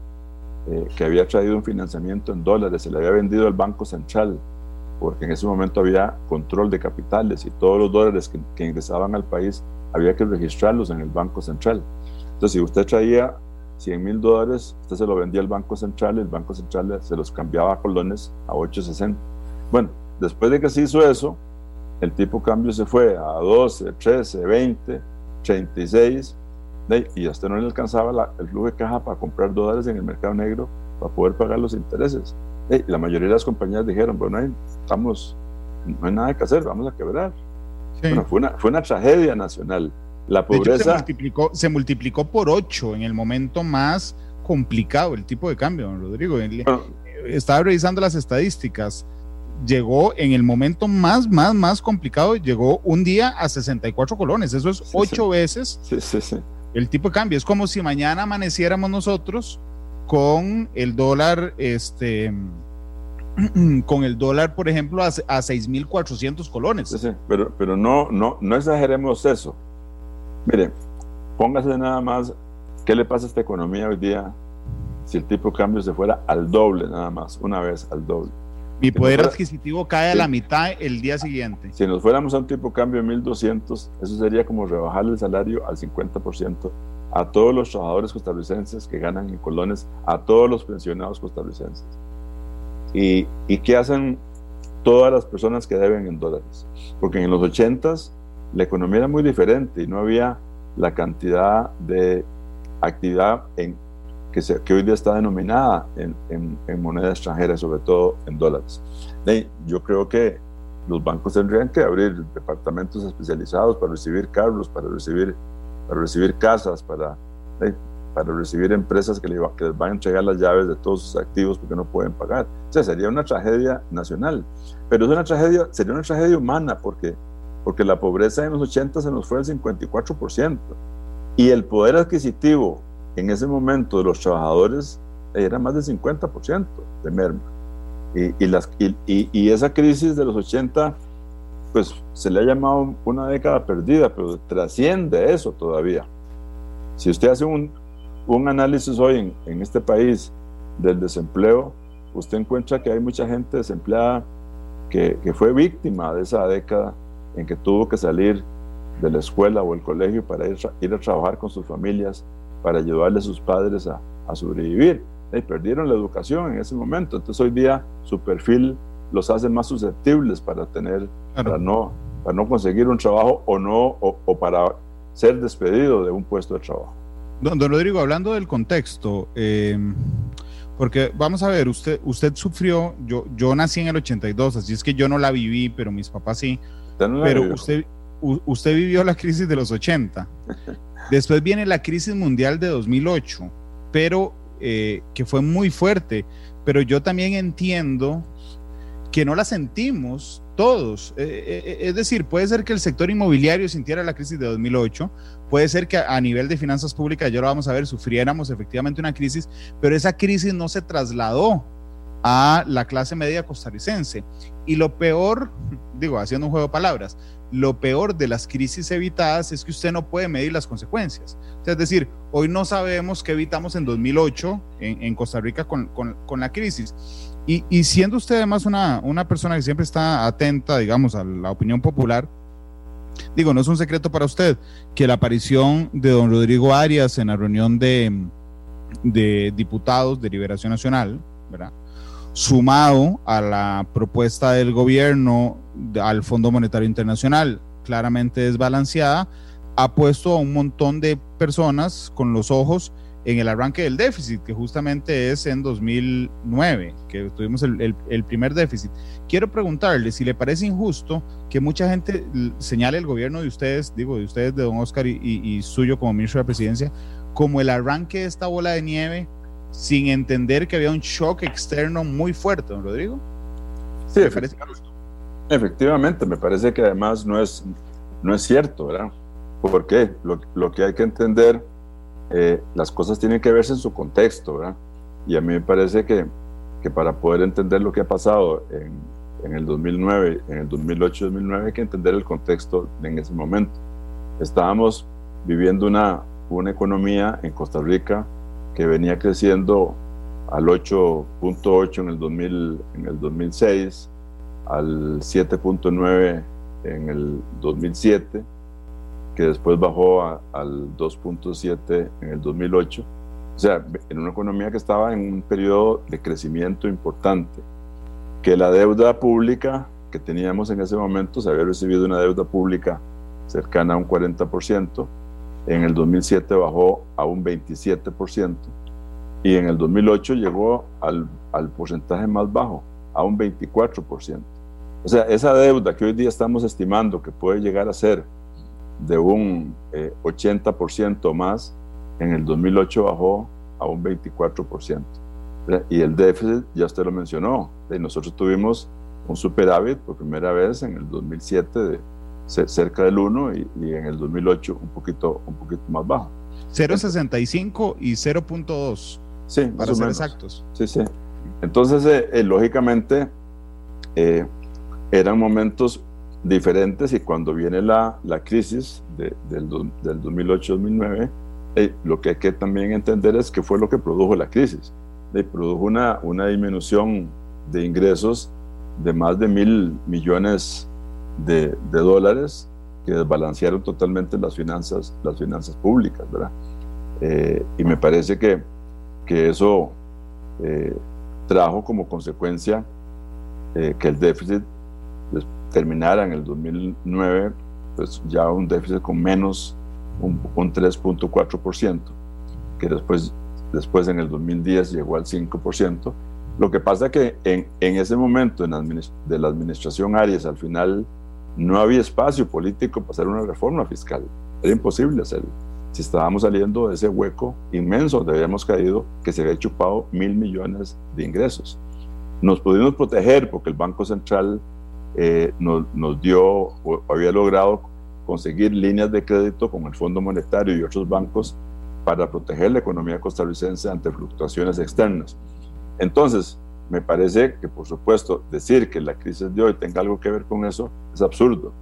eh, que había traído un financiamiento en dólares, se le había vendido al Banco Central, porque en ese momento había control de capitales y todos los dólares que, que ingresaban al país había que registrarlos en el Banco Central. Entonces, si usted traía 100 mil dólares, usted se lo vendía al Banco Central el Banco Central se los cambiaba a colones a 860. Bueno, después de que se hizo eso, el tipo cambio se fue a 12, 13, 20, 36, y a usted no le alcanzaba el flujo de caja para comprar dólares en el mercado negro para poder pagar los intereses. Y la mayoría de las compañías dijeron, bueno, estamos, no hay nada que hacer, vamos a quebrar. Bueno, fue, una, fue una tragedia nacional. La pobreza... se, multiplicó, se multiplicó por 8 en el momento más complicado el tipo de cambio, don Rodrigo. Estaba revisando las estadísticas llegó en el momento más, más, más complicado, llegó un día a 64 colones. Eso es ocho veces el tipo de cambio. Es como si mañana amaneciéramos nosotros con el dólar, este, con el dólar, por ejemplo, a, a 6.400 colones. pero, pero no, no, no exageremos eso. Mire, póngase nada más, ¿qué le pasa a esta economía hoy día si el tipo de cambio se fuera al doble nada más, una vez al doble? Mi poder adquisitivo cae a la mitad el día siguiente. Si nos fuéramos a un tipo de cambio de 1200, eso sería como rebajar el salario al 50% a todos los trabajadores costarricenses que ganan en colones, a todos los pensionados costarricenses. ¿Y, y qué hacen todas las personas que deben en dólares? Porque en los 80s la economía era muy diferente y no había la cantidad de actividad en que, que hoy día está denominada en, en, moneda extranjera, sobre todo en dólares. yo creo que los bancos tendrían que abrir departamentos especializados para recibir carros, para recibir, para recibir casas, para, para recibir empresas que, le, que les van a entregar las llaves de todos sus activos porque no pueden pagar. O sea, sería una tragedia nacional. Pero es una tragedia, sería una tragedia humana porque, porque la pobreza en los 80 se nos fue al 54%. Y el poder adquisitivo en ese momento los trabajadores era más del 50% de merma. Y, y, y, esa crisis de los 80, pues se le ha llamado una década perdida, pero trasciende eso todavía. Si usted hace un, un análisis hoy en, en, este país del desempleo, usted encuentra que hay mucha gente desempleada que, que fue víctima de esa década en que tuvo que salir de la escuela o el colegio para ir, ir a trabajar con sus familias para ayudarle a sus padres a, a sobrevivir. Y perdieron la educación en ese momento, entonces hoy día su perfil los hace más susceptibles para tener, para, no, para no conseguir un trabajo o, no, o, para ser despedido de un puesto de trabajo. Don, don Rodrigo, hablando del contexto, eh, porque vamos a ver, usted, usted sufrió, yo, yo nací en el 82, así es que yo no la viví, pero mis papás sí. pero usted, usted vivió la crisis de los 80. Después viene la crisis mundial de 2008, pero eh, que fue muy fuerte. Pero yo también entiendo que no la sentimos todos. Eh, eh, es decir, puede ser que el sector inmobiliario sintiera la crisis de 2008, puede ser que a, nivel de finanzas públicas, ya lo vamos a ver, sufriéramos efectivamente una crisis, pero esa crisis no se trasladó a la clase media costarricense. Y lo peor, digo, haciendo un juego de palabras, lo peor de las crisis evitadas es que usted no puede medir las consecuencias. es decir, hoy no sabemos qué evitamos en 2008 en, Costa Rica con, la crisis. Y, siendo usted además una, una persona que siempre está atenta, digamos, a la opinión popular, digo, no es un secreto para usted, que la aparición de don Rodrigo Arias en la reunión de, de diputados de Liberación Nacional, ¿verdad? sumado a la propuesta del gobierno al Fondo Monetario Internacional, claramente desbalanceada, ha puesto a un montón de personas con los ojos en el arranque del déficit, que justamente es en 2009, que tuvimos el, primer déficit. Quiero preguntarle si le parece injusto que mucha gente señale el gobierno de ustedes, digo, de ustedes, de don Oscar y, suyo como ministro de la presidencia, como el arranque de esta bola de nieve, sin entender que había un shock externo muy fuerte, don Rodrigo. Sí, efectivamente, efectivamente, me parece que además no es, no es cierto, ¿verdad? ¿Por qué? Lo, lo que hay que entender eh, las cosas tienen que verse en su contexto, ¿verdad? Y a mí me parece que, que para poder entender lo que ha pasado en, en el 2009, en el 2008-2009, hay que entender el contexto en ese momento. Estábamos viviendo una, una economía en Costa Rica que venía creciendo al 8.8 en el 2000, en el 2006, al 7.9 en el 2007 que después bajó al 2.7 en el 2008. O sea, en una economía que estaba en un periodo de crecimiento importante, que la deuda pública que teníamos en ese momento, se había recibido una deuda pública cercana a un 40%, en el 2007 bajó a un 27% y en el 2008 llegó al, al porcentaje más bajo, a un 24%. O sea, esa deuda que hoy día estamos estimando que puede llegar a ser de un 80% eh, más, en el 2008 bajó a un 24%. Y el déficit, ya usted lo mencionó, nosotros tuvimos un superávit por primera vez en el 2007 de cerca del 1 y, en el 2008 un poquito, un poquito más bajo. 0.65 y 0.2. Sí, para ser exactos. Sí, sí. Entonces, eh, eh, lógicamente, eran momentos diferentes y cuando viene la, la crisis del, del 2008-2009, eh, lo que hay que también entender es que fue lo que produjo la crisis. Eh, produjo una, una disminución de ingresos de más de mil millones de, de, dólares que desbalancearon totalmente las finanzas, las finanzas públicas, ¿verdad? Eh, y me parece que, que eso trajo como consecuencia que el déficit terminara en el 2009 pues ya un déficit con menos un, un 3.4%, que después, después en el 2010 llegó al 5%. Lo que pasa que en, en ese momento en de la administración Arias al final no había espacio político para hacer una reforma fiscal. Era imposible hacerlo. Si estábamos saliendo de ese hueco inmenso donde habíamos caído, que se había chupado mil millones de ingresos. Nos pudimos proteger porque el Banco Central eh, nos, nos, dio, había logrado conseguir líneas de crédito con el Fondo Monetario y otros bancos para proteger la economía costarricense ante fluctuaciones externas. Entonces, me parece que, por supuesto, decir que la crisis de hoy tenga algo que ver con eso es absurdo,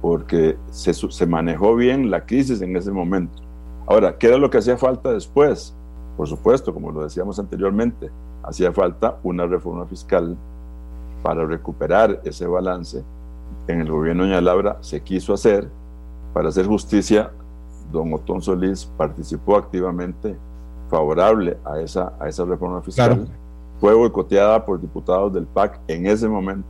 porque se, se manejó bien la crisis en ese momento. Ahora, ¿qué era lo que hacía falta después? Por supuesto, como lo decíamos anteriormente, hacía falta una reforma fiscal para recuperar ese balance, en el gobierno de Doña Laura se quiso hacer. Para hacer justicia, don Otón Solís participó activamente favorable a esa, a esa reforma fiscal. Fue boicoteada por diputados del PAC en ese momento.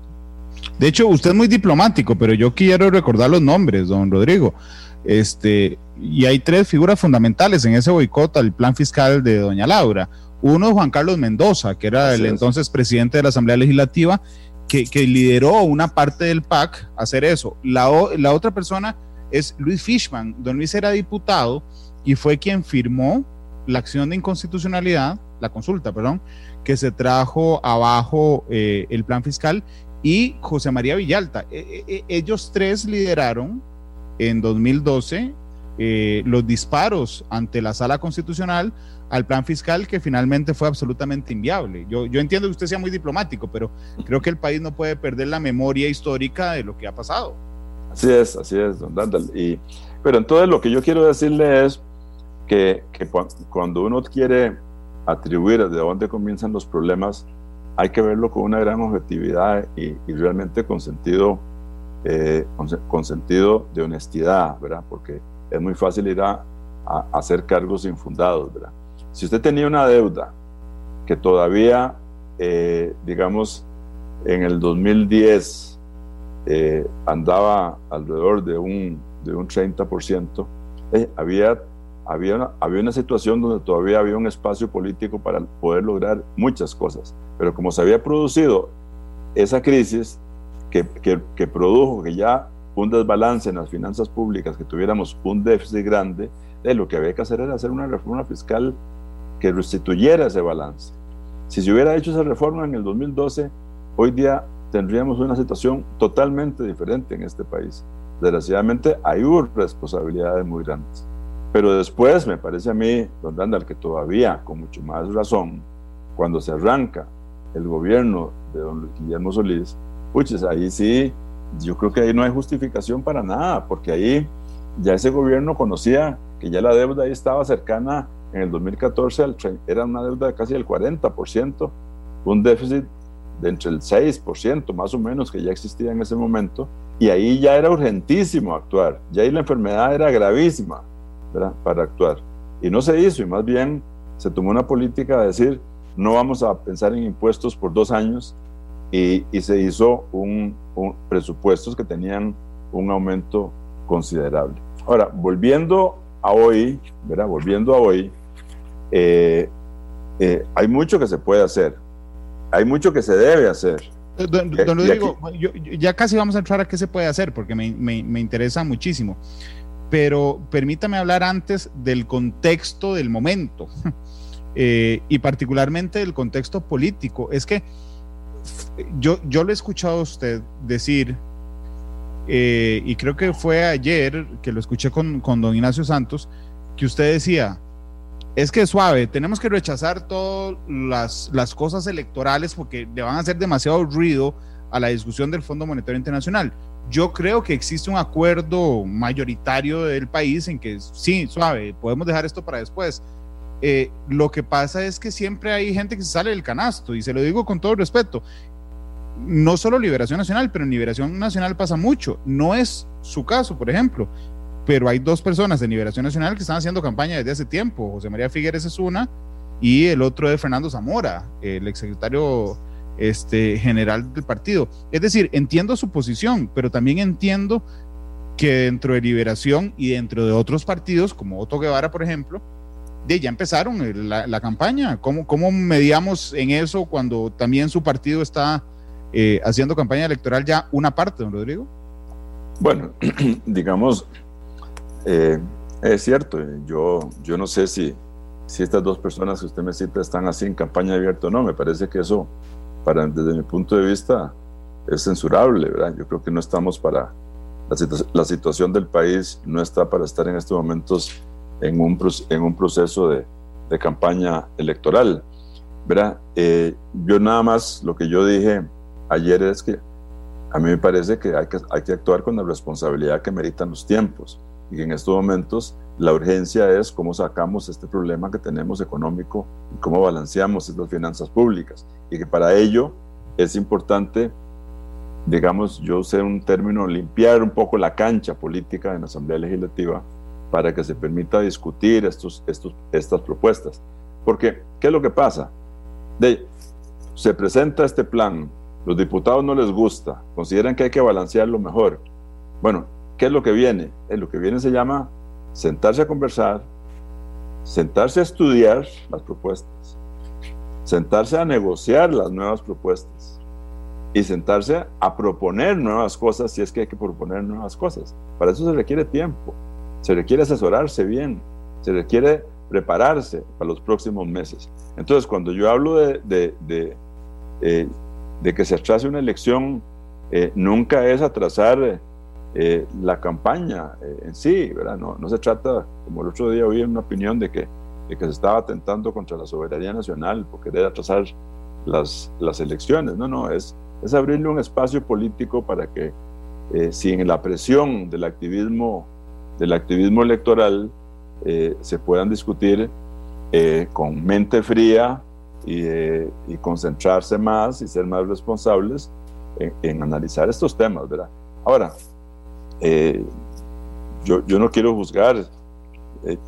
De hecho, usted es muy diplomático, pero yo quiero recordar los nombres, don Rodrigo. Este, y hay tres figuras fundamentales en ese boicot al plan fiscal de doña Laura. Uno, Juan Carlos Mendoza, que era el entonces presidente de la Asamblea Legislativa, que, lideró una parte del PAC hacer eso. La, la otra persona es Luis Fishman. Don Luis era diputado y fue quien firmó la acción de inconstitucionalidad, la consulta, perdón, que se trajo abajo eh, el plan fiscal y José María Villalta. E, e, e, ellos tres lideraron en 2012 eh, los disparos ante la sala constitucional al plan fiscal que finalmente fue absolutamente inviable. Yo, yo entiendo que usted sea muy diplomático, pero creo que el país no puede perder la memoria histórica de lo que ha pasado. Así es, así es, don Dandal. Y, pero entonces lo que yo quiero decirle es que, que cuando uno quiere atribuir de dónde comienzan los problemas, hay que verlo con una gran objetividad y, y realmente con sentido eh, con, sentido de honestidad, ¿verdad? Porque es muy fácil ir a, hacer cargos infundados, ¿verdad? Si usted tenía una deuda que todavía, eh, digamos, en el 2010 eh, andaba alrededor de un, de un 30%, había, había, una, había una situación donde todavía había un espacio político para poder lograr muchas cosas. Pero como se había producido esa crisis, que, produjo que ya un desbalance en las finanzas públicas, que tuviéramos un déficit grande, de lo que había que hacer era hacer una reforma fiscal que restituyera ese balance. Si se hubiera hecho esa reforma en el 2012, hoy día tendríamos una situación totalmente diferente en este país. Desgraciadamente hay responsabilidades muy grandes. Pero después, me parece a mí, don Randall, que todavía, con mucho más razón, cuando se arranca el gobierno de don Guillermo Solís, puches, ahí sí, yo creo que ahí no hay justificación para nada, porque ahí ya ese gobierno conocía que ya la deuda ahí estaba cercana en el 2014, al, era una deuda de casi el 40%, un déficit de entre el 6% más o menos que ya existía en ese momento, y ahí ya era urgentísimo actuar, ya ahí la enfermedad era gravísima para actuar. Y no se hizo, y más bien se tomó una política de decir, no vamos a pensar en impuestos por dos años, y, se hizo un, presupuestos que tenían un aumento considerable. Ahora, volviendo a hoy, ¿verdad? Volviendo a hoy, eh, eh, hay mucho que se puede hacer, hay mucho que se debe hacer. Eh, don, Rodrigo, ya casi vamos a entrar a qué se puede hacer, porque me, me interesa muchísimo. Pero permítame hablar antes del contexto del momento, y particularmente del contexto político. Es que yo, yo lo he escuchado a usted decir, eh, y creo que fue ayer que lo escuché con, con don Ignacio Santos, que usted decía, es que suave, tenemos que rechazar todas las, las, cosas electorales porque le van a hacer demasiado ruido a la discusión del Fondo Monetario Internacional. Yo creo que existe un acuerdo mayoritario del país en que sí, suave, podemos dejar esto para después. Eh, lo que pasa es que siempre hay gente que sale del canasto, y se lo digo con todo respeto. No solo Liberación Nacional, pero en Liberación Nacional pasa mucho. No es su caso, por ejemplo, pero hay dos personas de Liberación Nacional que están haciendo campaña desde hace tiempo. José María Figueres es una y el otro es Fernando Zamora, el exsecretario este, general del partido. Es decir, entiendo su posición, pero también entiendo que dentro de Liberación y dentro de otros partidos, como Otto Guevara, por ejemplo, ya empezaron la, campaña. ¿Cómo, ¿Cómo, mediamos en eso cuando también su partido está eh, haciendo campaña electoral ya una parte, don Rodrigo? Bueno, digamos, eh, es cierto, yo, yo no sé si, si estas dos personas que usted me cita están así en campaña abierta o no. Me parece que eso, para, desde mi punto de vista, es censurable, ¿verdad? Yo creo que no estamos para... La, la situación del país no está para estar en estos momentos en un, en un proceso de, de campaña electoral. ¿verdad? Eh, yo nada más lo que yo dije ayer es que a mí me parece que hay, que hay que actuar con la responsabilidad que meritan los tiempos y en estos momentos la urgencia es cómo sacamos este problema que tenemos económico y cómo balanceamos estas finanzas públicas y que para ello es importante, digamos, yo sé un término, limpiar un poco la cancha política en la Asamblea Legislativa para que se permita discutir estos, estos, estas propuestas. Porque, ¿qué es lo que pasa? Se presenta este plan, los diputados no les gusta, consideran que hay que balancearlo mejor. Bueno, ¿qué es lo que viene? Eh, lo que viene se llama sentarse a conversar, sentarse a estudiar las propuestas, sentarse a negociar las nuevas propuestas y sentarse a proponer nuevas cosas si es que hay que proponer nuevas cosas. Para eso se requiere tiempo se requiere asesorarse bien, se requiere prepararse para los próximos meses. Entonces, cuando yo hablo de, de, de, eh, que se atrase una elección, eh, nunca es atrasar eh, la campaña en sí, ¿verdad? No, no, se trata, como el otro día oí una opinión de que, de que se estaba atentando contra la soberanía nacional porque debe atrasar las, las elecciones. No, no, es, es abrirle un espacio político para que, sin la presión del activismo del activismo electoral eh, se puedan discutir eh, con mente fría eh, y, concentrarse más y ser más responsables en, analizar estos temas, ¿verdad? Ahora, eh, yo, no quiero juzgar, eh,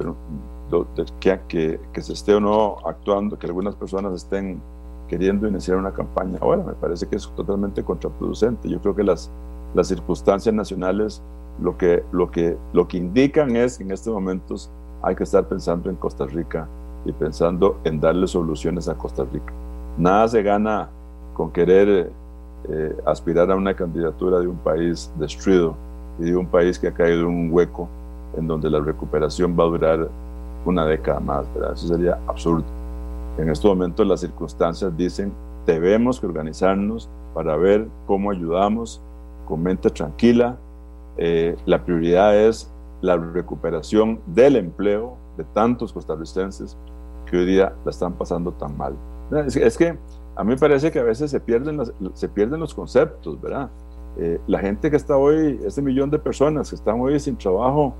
que, se esté o no actuando, que algunas personas estén queriendo iniciar una campaña ahora, me parece que es totalmente contraproducente. Yo creo que las, las circunstancias nacionales lo que, lo, que, lo que indican es que en estos momentos hay que estar pensando en Costa Rica y pensando en darle soluciones a Costa Rica. Nada se gana con querer eh, aspirar a una candidatura de un país destruido y de un país que ha caído en un hueco en donde la recuperación va a durar una década más. ¿verdad? Eso sería absurdo. En estos momentos las circunstancias dicen debemos que organizarnos para ver cómo ayudamos con mente tranquila. Eh, la prioridad es la recuperación del empleo de tantos costarricenses que hoy día la están pasando tan mal. Es, que a mí me parece que a veces se pierden, se pierden los conceptos, ¿verdad? Eh, la gente que está hoy, ese millón de personas que están hoy sin trabajo,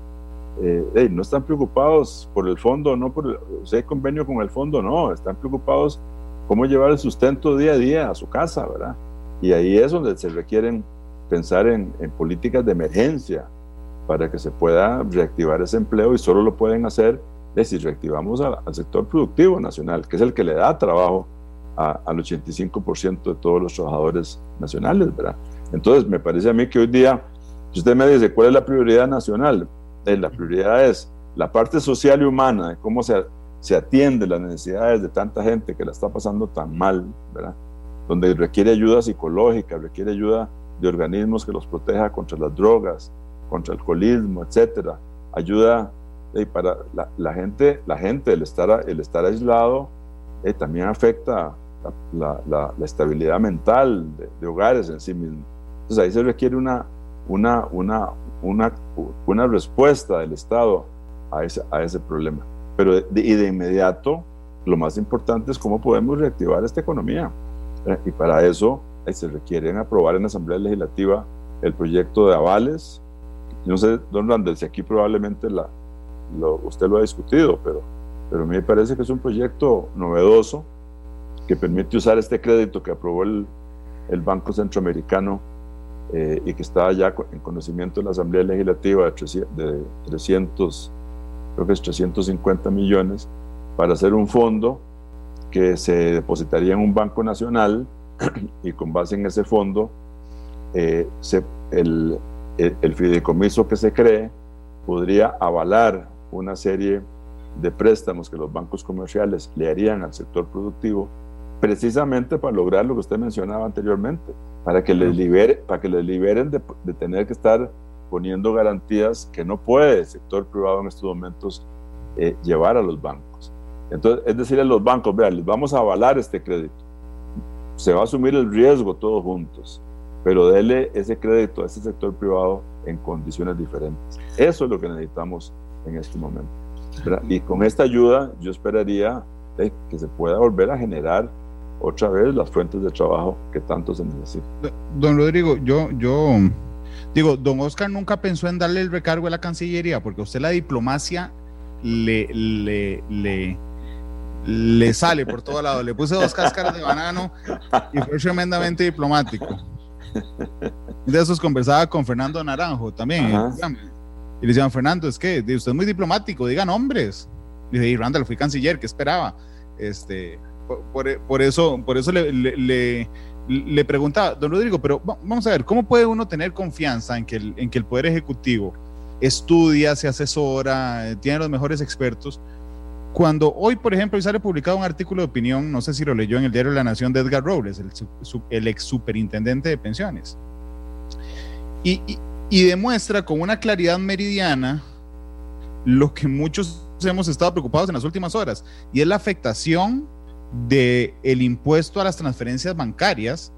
eh, no están preocupados por el fondo, no por el, si convenio con el fondo, no, están preocupados cómo llevar el sustento día a día a su casa, ¿verdad? Y ahí es donde se requieren pensar en, en políticas de emergencia para que se pueda reactivar ese empleo y solo lo pueden hacer si reactivamos al sector productivo nacional, que es el que le da trabajo al 85% de todos los trabajadores nacionales, ¿verdad? Entonces, me parece a mí que hoy día, si usted me dice cuál es la prioridad nacional, eh, la prioridad es la parte social y humana, de cómo se, se atiende las necesidades de tanta gente que la está pasando tan mal, ¿verdad? Donde requiere ayuda psicológica, requiere ayuda de organismos que los proteja contra las drogas, contra el alcoholismo, etcétera. Ayuda y para la, gente, la gente, el estar, el estar aislado eh, también afecta la, la, estabilidad mental de, hogares en sí mismos. Entonces ahí se requiere una, una, una, una, una respuesta del Estado a ese, a ese problema. Pero de, y de inmediato, lo más importante es cómo podemos reactivar esta economía. Eh, y para eso ahí se requieren aprobar en la Asamblea Legislativa el proyecto de avales. No sé, don Randall, si aquí probablemente la, usted lo ha discutido, pero, pero a mí me parece que es un proyecto novedoso que permite usar este crédito que aprobó el, el Banco Centroamericano eh, y que está ya en conocimiento de la Asamblea Legislativa de 300, creo que es 350 millones, para hacer un fondo que se depositaría en un banco nacional y con base en ese fondo eh, el, fideicomiso que se cree podría avalar una serie de préstamos que los bancos comerciales le harían al sector productivo, precisamente para lograr lo que usted mencionaba anteriormente, para que les, libere, para que les liberen de, tener que estar poniendo garantías que no puede el sector privado en estos momentos eh, llevar a los bancos. Entonces, es decir, a los bancos, vean, les vamos a avalar este crédito. Se va a asumir el riesgo todos juntos, pero dele ese crédito a ese sector privado en condiciones diferentes. Eso es lo que necesitamos en este momento. Y con esta ayuda yo esperaría eh, que se pueda volver a generar otra vez las fuentes de trabajo que tanto se necesitan. Don Rodrigo, yo, yo digo, don Oscar nunca pensó en darle el recargo a la Cancillería, porque a usted la diplomacia le, le, le, le sale por todo lado. Le puse dos cáscaras de banano y fue tremendamente diplomático. De esos conversaba con Fernando Naranjo también. Y le decían, Fernando, es que usted es muy diplomático, digan nombres. Y dice, Randall, fui canciller, ¿qué esperaba? Este, por, eso, por eso le, le, le, preguntaba, don Rodrigo, pero vamos a ver, ¿cómo puede uno tener confianza en que el, en que el Poder Ejecutivo estudia, se asesora, tiene los mejores expertos? Cuando hoy, por ejemplo, sale publicado un artículo de opinión, no sé si lo leyó en el diario La Nación de Edgar Robles, el, el ex superintendente de pensiones. Y, y demuestra con una claridad meridiana lo que muchos hemos estado preocupados en las últimas horas, y es la afectación del el impuesto a las transferencias bancarias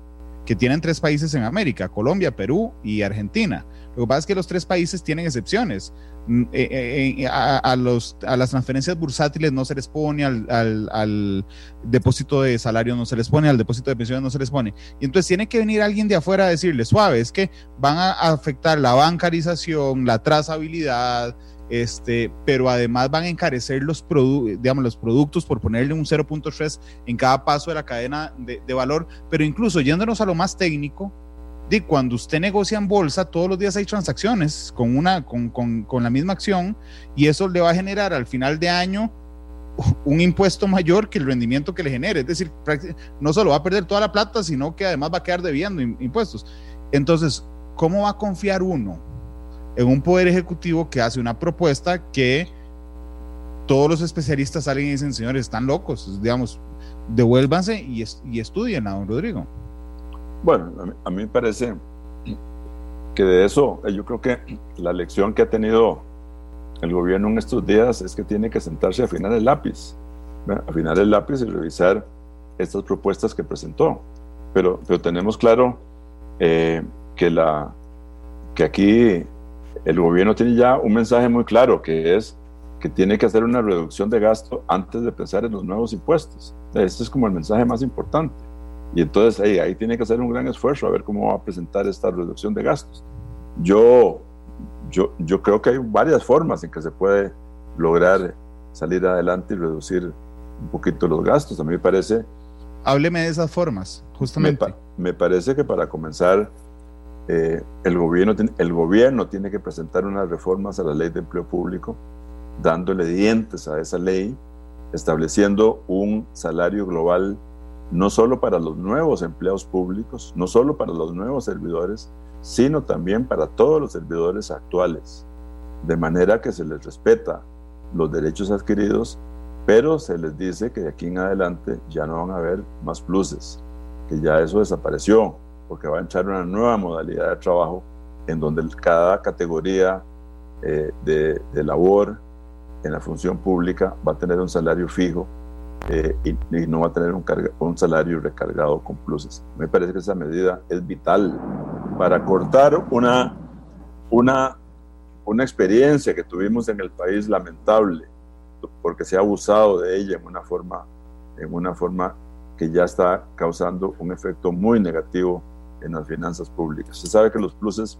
que tienen tres países en América, Colombia, Perú y Argentina. Lo que pasa es que los tres países tienen excepciones. Mm, eh, eh, eh, a, los, a las transferencias bursátiles no se les pone, al, depósito de salario no se les pone, al depósito de pensiones no se les pone. Y entonces tiene que venir alguien de afuera a decirle, suave, es que van a afectar la bancarización, la trazabilidad, este, pero además van a encarecer los, digamos, los productos por ponerle un 0.3 en cada paso de la cadena de, de valor, pero incluso yéndonos a lo más técnico, di, cuando usted negocia en bolsa, todos los días hay transacciones con, con la misma acción y eso le va a generar al final de año un impuesto mayor que el rendimiento que le genere. Es decir, no solo va a perder toda la plata, sino que además va a quedar debiendo impuestos. Entonces, ¿cómo va a confiar uno en un poder ejecutivo que hace una propuesta que todos los especialistas salen y dicen, señores, están locos, digamos, devuélvanse y, y estudien a don Rodrigo? Bueno, a mí, me parece que de eso, eh, yo creo que la lección que ha tenido el gobierno en estos días es que tiene que sentarse a afinar el lápiz, a afinar el lápiz y revisar estas propuestas que presentó. Pero, pero tenemos claro eh, que, la, que aquí el gobierno tiene ya un mensaje muy claro, que es que tiene que hacer una reducción de gasto antes de pensar en los nuevos impuestos. Este es como el mensaje más importante. Y entonces ahí, ahí tiene que hacer un gran esfuerzo a ver cómo va a presentar esta reducción de gastos. Yo, yo, yo creo que hay varias formas en que se puede lograr salir adelante y reducir un poquito los gastos. A mí me parece... Hábleme de esas formas, justamente. Me, parece que para comenzar, eh, el, gobierno, el gobierno tiene que presentar unas reformas a la ley de empleo público, dándole dientes a esa ley, estableciendo un salario global no solo para los nuevos empleados públicos, no solo para los nuevos servidores, sino también para todos los servidores actuales, de manera que se les respeta los derechos adquiridos, pero se les dice que de aquí en adelante ya no van a haber más pluses, que ya eso desapareció, porque va a entrar una nueva modalidad de trabajo en donde cada categoría eh, de, de labor en la función pública va a tener un salario fijo eh, y, no va a tener un, un, salario recargado con pluses. Me parece que esa medida es vital para cortar una, una, una experiencia que tuvimos en el país lamentable, porque se ha abusado de ella en una forma, en una forma que ya está causando un efecto muy negativo en las finanzas públicas. Se sabe que los pluses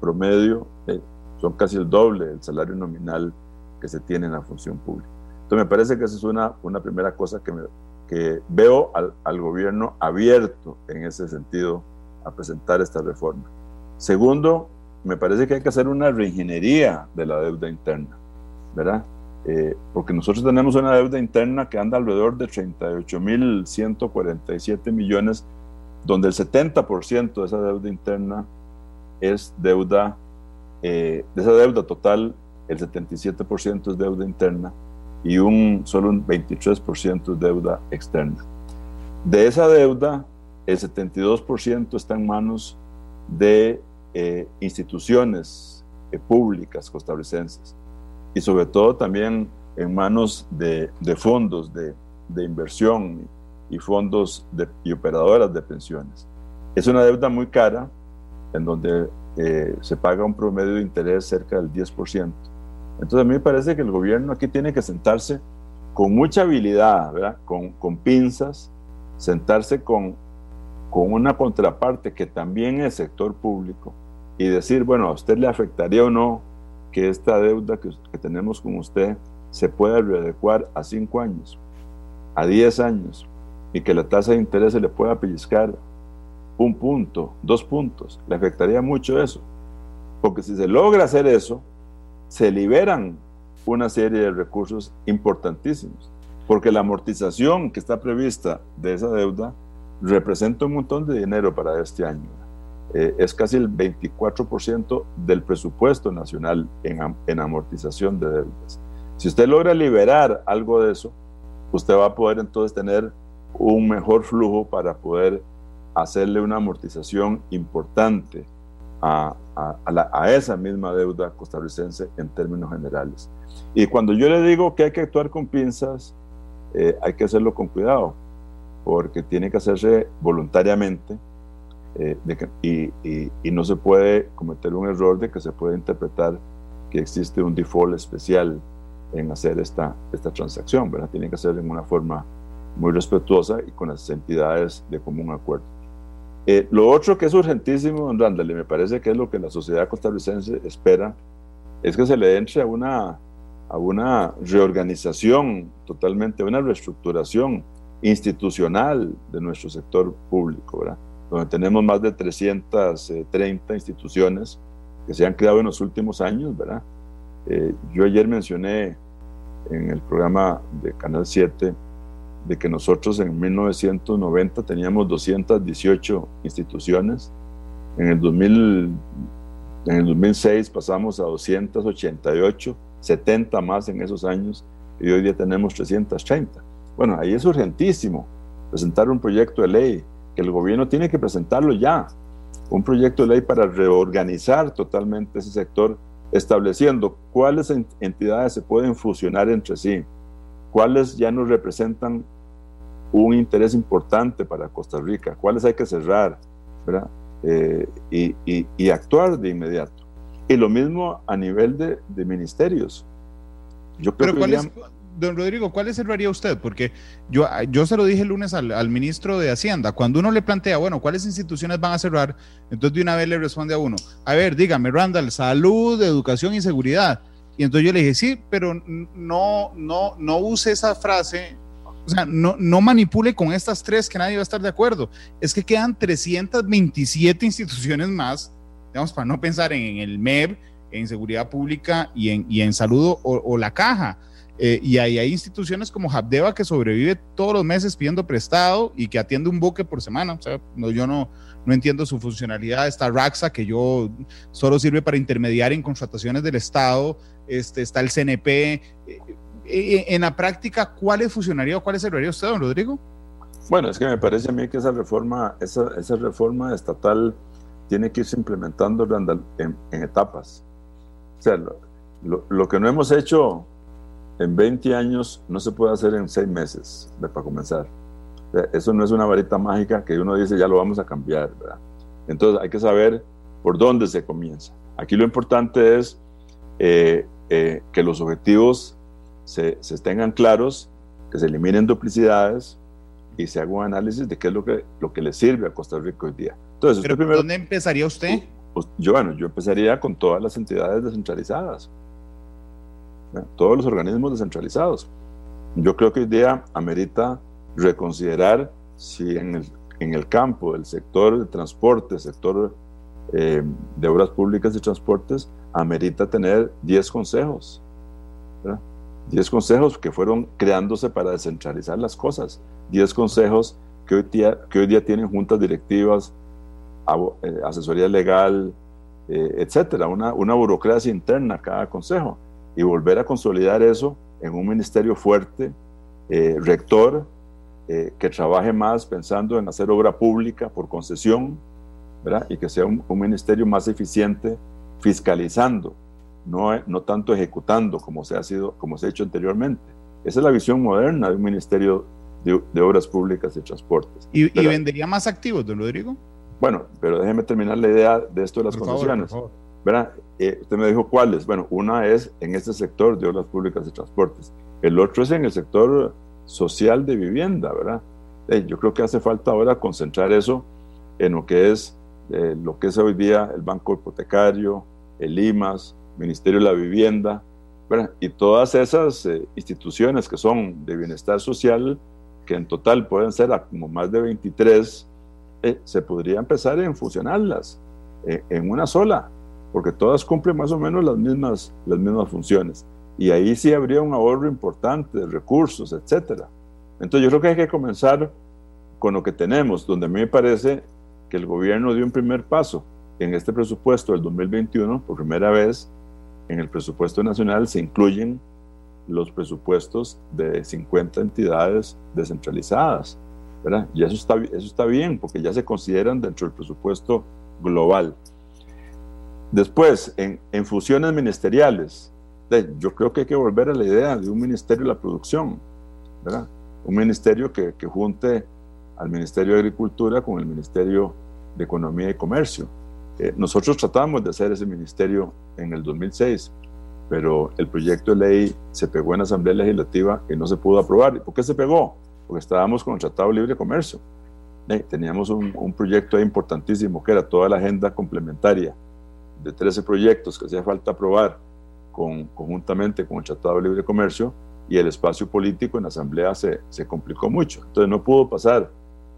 promedio eh, son casi el doble del salario nominal que se tiene en la función pública. Entonces me parece que esa es una, una primera cosa que, me, que veo al, al, gobierno abierto en ese sentido a presentar esta reforma. Segundo, me parece que hay que hacer una reingeniería de la deuda interna, ¿verdad? Eh, porque nosotros tenemos una deuda interna que anda alrededor de 38.147 millones, donde el 70% de esa deuda interna es deuda, eh, de esa deuda total, el 77% es deuda interna y un, solo un 23% de deuda externa. De esa deuda, el 72% está en manos de eh, instituciones eh, públicas costarricenses y sobre todo también en manos de, fondos de, inversión y fondos y operadoras de pensiones. Es una deuda muy cara en donde eh, se paga un promedio de interés cerca del 10%. Entonces a mí me parece que el gobierno aquí tiene que sentarse con mucha habilidad, ¿verdad? Con, con pinzas, sentarse con, con una contraparte que también es sector público y decir, bueno, ¿a usted le afectaría o no que esta deuda que, que tenemos con usted se pueda readecuar a cinco años, a diez años, y que la tasa de interés se le pueda pellizcar un punto, dos puntos? ¿Le afectaría mucho eso? Porque si se logra hacer eso, se liberan una serie de recursos importantísimos, porque la amortización que está prevista de esa deuda representa un montón de dinero para este año. Eh, es casi el 24% del presupuesto nacional en, en amortización de deudas. Si usted logra liberar algo de eso, usted va a poder entonces tener un mejor flujo para poder hacerle una amortización importante a, a, esa misma deuda costarricense en términos generales. Y cuando yo le digo que hay que actuar con pinzas, eh, hay que hacerlo con cuidado, porque tiene que hacerse voluntariamente eh, y, y, no se puede cometer un error de que se puede interpretar que existe un default especial en hacer esta, esta transacción, ¿verdad? Tiene que ser en una forma muy respetuosa y con las entidades de común acuerdo. Eh, lo otro que es urgentísimo, don Randall, y me parece que es lo que la sociedad costarricense espera, es que se le entre a una, a una reorganización totalmente, una reestructuración institucional de nuestro sector público. ¿verdad? donde tenemos más de 330 instituciones que se han creado en los últimos años, ¿verdad? Eh, yo ayer mencioné en el programa de Canal 7 de que nosotros en 1990 teníamos 218 instituciones, en el, 2000, en el 2006 pasamos a 288, 70 más en esos años, y hoy día tenemos 330. Bueno, ahí es urgentísimo presentar un proyecto de ley, que el gobierno tiene que presentarlo ya, un proyecto de ley para reorganizar totalmente ese sector, estableciendo cuáles entidades se pueden fusionar entre sí, cuáles ya nos representan un interés importante para Costa Rica, cuáles hay que cerrar, ¿verdad? Eh, y, y, actuar de inmediato. Y lo mismo a nivel de, de ministerios. Yo creo que don Rodrigo, ¿cuál es el haría usted? Porque yo, yo se lo dije el lunes al, ministro de Hacienda, cuando uno le plantea, bueno, ¿cuáles instituciones van a cerrar? Entonces de una vez le responde a uno, a ver, dígame, Randall, salud, educación y seguridad. Y entonces yo le dije, sí, pero no, no, no use esa frase, o sea, no, no manipule con estas tres que nadie va a estar de acuerdo. Es que quedan 327 instituciones más, digamos, para no pensar en, el MEB, en seguridad pública y en, y en salud o la caja. Eh, y ahí hay instituciones como Habdeba que sobrevive todos los meses pidiendo prestado y que atiende un buque por semana. O sea, no, yo no, no entiendo su funcionalidad. Está Raxa, que yo solo sirve para intermediar en contrataciones del Estado. Este, está el CNP. Eh, en la práctica, ¿cuál funcionaría o cuál serviría usted, don Rodrigo? Bueno, es que me parece a mí que esa reforma, esa, esa reforma estatal tiene que irse implementando en, en etapas. O sea, lo, lo que no hemos hecho en 20 años no se puede hacer en 6 meses, para comenzar. Eso no es una varita mágica que uno dice ya lo vamos a cambiar. Entonces hay que saber por dónde se comienza. Aquí lo importante es eh, eh, que los objetivos se, tengan claros, que se eliminen duplicidades y se haga un análisis de qué es lo que, lo que le sirve a Costa Rica hoy día. Entonces, ¿Pero primero, ¿dónde empezaría usted? Pues, yo, bueno, yo empezaría con todas las entidades descentralizadas todos los organismos descentralizados. Yo creo que hoy día amerita reconsiderar si en el, en el campo del sector de transporte, sector eh, de obras públicas y transportes, amerita tener 10 consejos. 10 consejos que fueron creándose para descentralizar las cosas. 10 consejos que hoy día, que hoy día tienen juntas directivas, eh, asesoría legal, eh, etcétera, una, una burocracia interna cada consejo y volver a consolidar eso en un ministerio fuerte, eh, rector, eh, que trabaje más pensando en hacer obra pública por concesión, ¿verdad? y que sea un, ministerio más eficiente fiscalizando, no, no tanto ejecutando como se, ha sido, como se ha hecho anteriormente. Esa es la visión moderna de un ministerio de, obras públicas y transportes. ¿Y, vendería más activos, don Rodrigo? Bueno, pero déjeme terminar la idea de esto de las concesiones. ¿verdad? Eh, usted me dijo cuáles. Bueno, una es en este sector de obras públicas y transportes. El otro es en el sector social de vivienda, ¿verdad? Eh, yo creo que hace falta ahora concentrar eso en lo que es eh, lo que es hoy día el Banco Hipotecario, el IMAS, Ministerio de la Vivienda, ¿verdad? y todas esas instituciones que son de bienestar social, que en total pueden ser como más de 23, se podría empezar a fusionarlas en una sola, porque todas cumplen más o menos las mismas, las mismas funciones. Y ahí sí habría un ahorro importante de recursos, etc. Entonces yo creo que hay que comenzar con lo que tenemos, donde a mí me parece que el gobierno dio un primer paso en este presupuesto del 2021, por primera vez en el presupuesto nacional se incluyen los presupuestos de 50 entidades descentralizadas, ¿verdad? Y eso está, eso está bien, porque ya se consideran dentro del presupuesto global. Después, en, en, fusiones ministeriales, yo creo que hay que volver a la idea de un ministerio de la producción, ¿verdad? Un ministerio que, que junte al Ministerio de Agricultura con el Ministerio de Economía y Comercio. Eh, nosotros tratamos de hacer ese ministerio en el 2006, pero el proyecto de ley se pegó en la Asamblea Legislativa y no se pudo aprobar. ¿Y por qué se pegó? Porque estábamos con el Tratado de Libre Comercio. Eh, teníamos un, proyecto importantísimo que era toda la agenda complementaria de 13 proyectos que hacía falta aprobar con, conjuntamente con el Tratado de Libre Comercio y el espacio político en la Asamblea se, se complicó mucho. Entonces no pudo pasar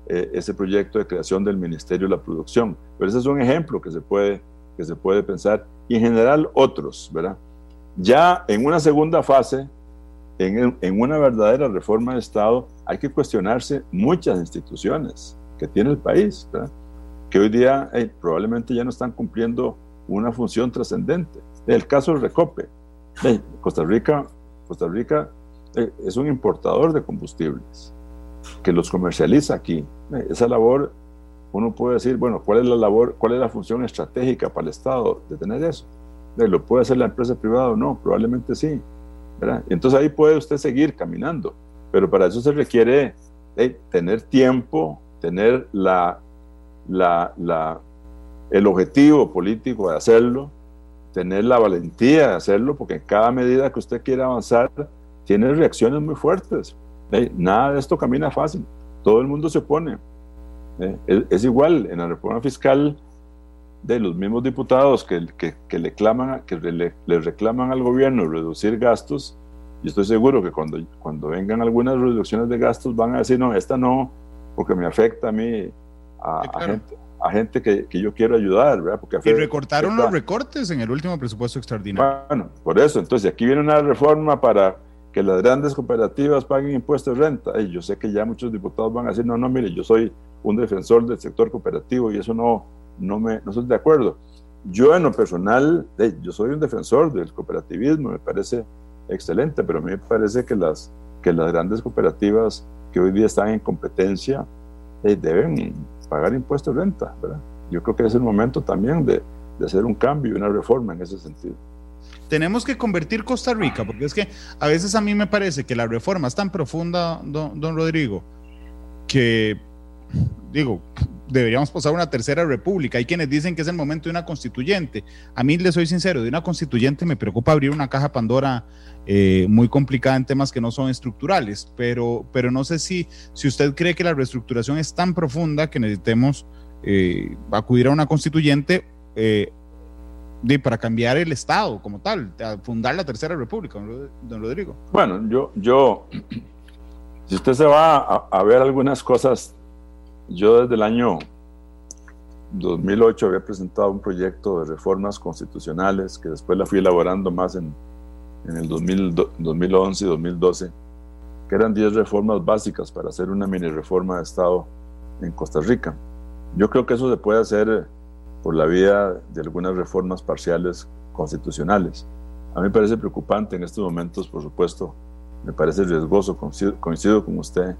eh, ese proyecto de creación del Ministerio de la Producción. Pero ese es un ejemplo que se puede, que se puede pensar y en general otros, ¿verdad? Ya en una segunda fase, en, en una verdadera reforma de Estado, hay que cuestionarse muchas instituciones que tiene el país, ¿verdad? que hoy día probablemente ya no están cumpliendo una función trascendente. El caso del Recope. Costa Rica, Costa Rica eh, es un importador de combustibles que los comercializa aquí. Esa labor, uno puede decir, bueno, ¿cuál es la labor, cuál es la función estratégica para el Estado de tener eso? ¿Lo puede hacer la empresa privada o no? Probablemente sí. ¿verdad? Entonces ahí puede usted seguir caminando, pero para eso se requiere tener tiempo, tener la, la, la, el objetivo político de hacerlo, tener la valentía de hacerlo, porque en cada medida que usted quiere avanzar, tiene reacciones muy fuertes. Nada de esto camina fácil, todo el mundo se opone. Es, igual en la reforma fiscal de los mismos diputados que, que, le, claman, que le, reclaman al gobierno reducir gastos, y estoy seguro que cuando, cuando vengan algunas reducciones de gastos van a decir, no, esta no, porque me afecta a mí, a, gente, a gente que, que, yo quiero ayudar, ¿verdad? Porque y recortaron los recortes en el último presupuesto extraordinario. Bueno, por eso, entonces aquí viene una reforma para que las grandes cooperativas paguen impuestos de renta. Y yo sé que ya muchos diputados van a decir, no, no, mire, yo soy un defensor del sector cooperativo y eso no, no, me, no estoy de acuerdo. Yo en lo personal, yo soy un defensor del cooperativismo, me parece excelente, pero a mí me parece que las, que las grandes cooperativas que hoy día están en competencia deben pagar impuestos de renta, ¿verdad? Yo creo que es el momento también de, de hacer un cambio y una reforma en ese sentido tenemos que convertir Costa Rica, porque es que a veces a mí me parece que la reforma es tan profunda, don, don Rodrigo, que digo, deberíamos pasar a una tercera república. Hay quienes dicen que es el momento de una constituyente. A mí, le soy sincero, de una constituyente me preocupa abrir una caja Pandora eh, muy complicada en temas que no son estructurales, pero, pero no sé si, si usted cree que la reestructuración es tan profunda que necesitemos eh, acudir a una constituyente eh, de, para cambiar el Estado como tal, fundar la tercera república, don Rodrigo. Bueno, yo, yo si usted se va a, a ver algunas cosas yo desde el año 2008 había presentado un proyecto de reformas constitucionales que después la fui elaborando más en, en el 2011 y 2012, que eran 10 reformas básicas para hacer una mini reforma de Estado en Costa Rica. Yo creo que eso se puede hacer por la vía de algunas reformas parciales constitucionales. A mí me parece preocupante en estos momentos, por supuesto, me parece riesgoso, coincido, coincido con usted,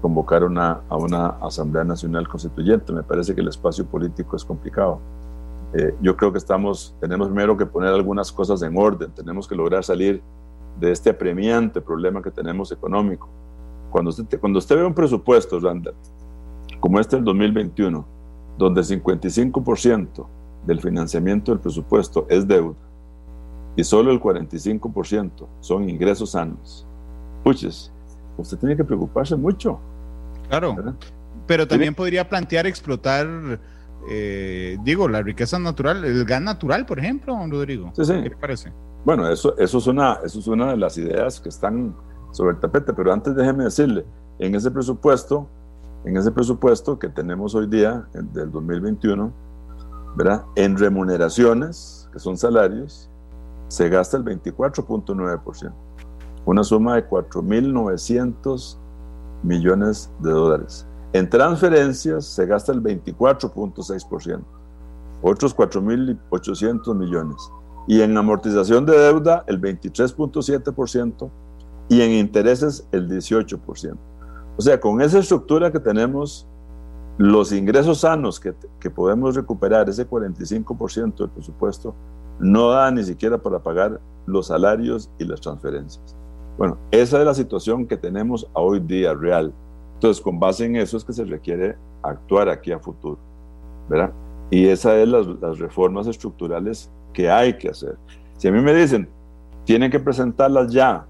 convocar una, a una Asamblea Nacional Constituyente. Me parece que el espacio político es complicado. Eh, yo creo que estamos, tenemos primero que poner algunas cosas en orden, tenemos que lograr salir de este apremiante problema que tenemos económico. Cuando usted, cuando usted ve un presupuesto, Randall, como este del 2021, donde 55% del financiamiento del presupuesto es deuda y solo el 45% son ingresos sanos, puches, usted tiene que preocuparse mucho. Claro, pero también podría plantear explotar, eh, digo, la riqueza natural, el gas natural, por ejemplo, Rodrigo. Sí, sí. ¿Qué le parece? Bueno, eso, eso, es una, eso es una de las ideas que están sobre el tapete, pero antes déjeme decirle, en ese presupuesto, en ese presupuesto que tenemos hoy día, del 2021, ¿verdad? En remuneraciones, que son salarios, se gasta el 24.9% una suma de 4.900 millones de dólares. En transferencias se gasta el 24.6%, otros 4.800 millones. Y en amortización de deuda el 23.7% y en intereses el 18%. O sea, con esa estructura que tenemos, los ingresos sanos que, que podemos recuperar, ese 45% del presupuesto, no da ni siquiera para pagar los salarios y las transferencias. Bueno, esa es la situación que tenemos hoy día real. Entonces, con base en eso es que se requiere actuar aquí a futuro, ¿verdad? Y esas las, las reformas estructurales que hay que hacer. Si a mí me dicen, tienen que presentarlas ya,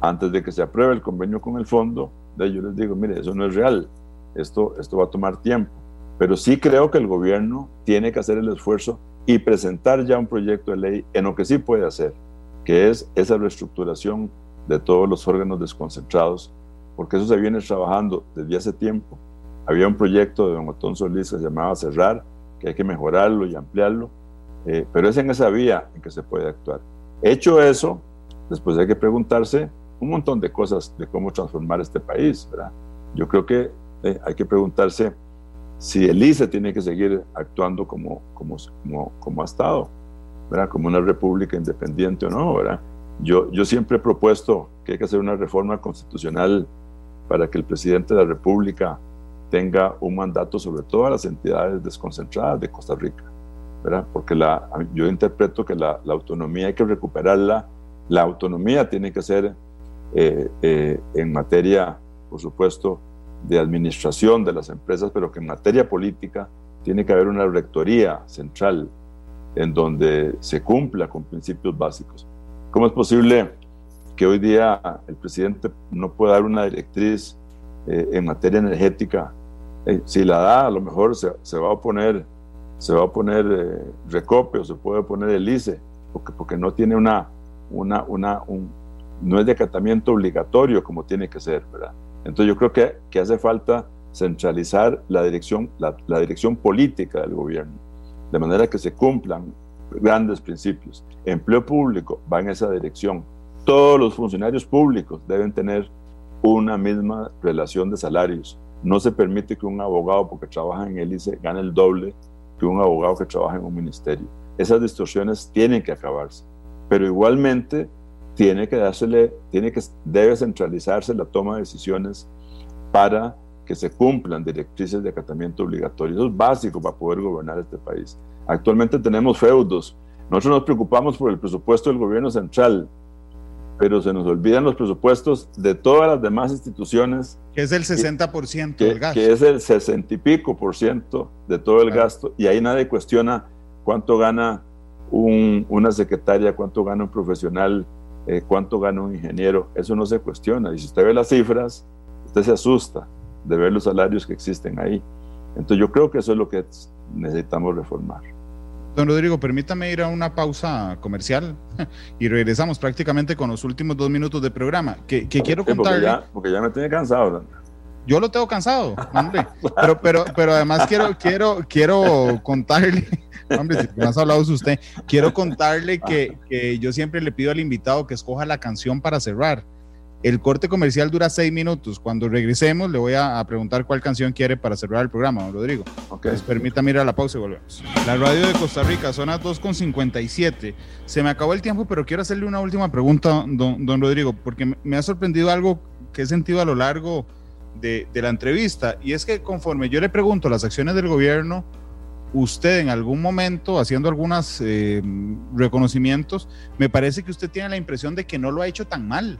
antes de que se apruebe el convenio con el fondo, yo les digo, mire, eso no es real, esto, esto va a tomar tiempo. Pero sí creo que el gobierno tiene que hacer el esfuerzo y presentar ya un proyecto de ley en lo que sí puede hacer, que es esa reestructuración de todos los órganos desconcentrados, porque eso se viene trabajando desde hace tiempo. había un proyecto de don Otón Solís que se llamaba Cerrar, que hay que mejorarlo y ampliarlo, eh, pero es en esa vía en que se puede actuar. Hecho eso, después hay que preguntarse un montón de cosas de cómo transformar este país, ¿verdad? Yo creo que eh, hay que preguntarse si el ICE tiene que seguir actuando como, como, como, como ha estado, ¿verdad? Como una república independiente o no, ¿verdad? Yo, yo siempre he propuesto que hay que hacer una reforma constitucional para que el presidente de la República tenga un mandato sobre todas las entidades desconcentradas de Costa Rica, ¿verdad? Porque la, yo interpreto que la, la autonomía hay que recuperarla, la autonomía tiene que ser eh, eh, en materia, por supuesto, de administración de las empresas, pero que en materia política tiene que haber una rectoría central en donde se cumpla con principios básicos. ¿Cómo es posible que hoy día el presidente no pueda dar una directriz eh, en materia energética? Eh, si la da, a lo mejor se, se va a oponer, se va a poner eh, Recope o se puede poner el ICE, porque, porque no tiene una, una, una un, no es de acatamiento obligatorio como tiene que ser, ¿verdad? Entonces yo creo que, que hace falta centralizar la dirección, la, la dirección política del gobierno, de manera que se cumplan grandes principios. Empleo público va en esa dirección. Todos los funcionarios públicos deben tener una misma relación de salarios. No se permite que un abogado, porque trabaja en el ICE, gane el doble que un abogado que trabaja en un ministerio. Esas distorsiones tienen que acabarse. Pero igualmente tiene que dársele, tiene que, debe centralizarse la toma de decisiones para que se cumplan directrices de acatamiento obligatorio. Eso es básico para poder gobernar este país. Actualmente tenemos feudos. Nosotros nos preocupamos por el presupuesto del gobierno central, pero se nos olvidan los presupuestos de todas las demás instituciones. Que es el 60% del gasto. Que es el 60 y pico por ciento de todo el gasto. Y ahí nadie cuestiona cuánto gana un, una secretaria, cuánto gana un profesional, eh, cuánto gana un ingeniero. Eso no se cuestiona. Y si usted ve las cifras, usted se asusta de ver los salarios que existen ahí. Entonces yo creo que eso es lo que necesitamos reformar. Don Rodrigo, permítame ir a una pausa comercial y regresamos prácticamente con los últimos dos minutos de programa. Que, que quiero contarle. Porque ya, porque ya me tiene cansado. Yo lo tengo cansado, hombre. Pero, pero, pero además quiero, quiero, quiero contarle, hombre, si más hablado es usted, quiero contarle que, que yo siempre le pido al invitado que escoja la canción para cerrar. El corte comercial dura seis minutos. Cuando regresemos, le voy a, a, preguntar cuál canción quiere para cerrar el programa, don Rodrigo. Okay. Pues permítame ir a la pausa y volvemos. La radio de Costa Rica, son las 2.57. Se me acabó el tiempo, pero quiero hacerle una última pregunta, don, don Rodrigo, porque me ha sorprendido algo que he sentido a lo largo de, la entrevista. Y es que conforme yo le pregunto las acciones del gobierno, usted en algún momento, haciendo algunos eh, reconocimientos, me parece que usted tiene la impresión de que no lo ha hecho tan mal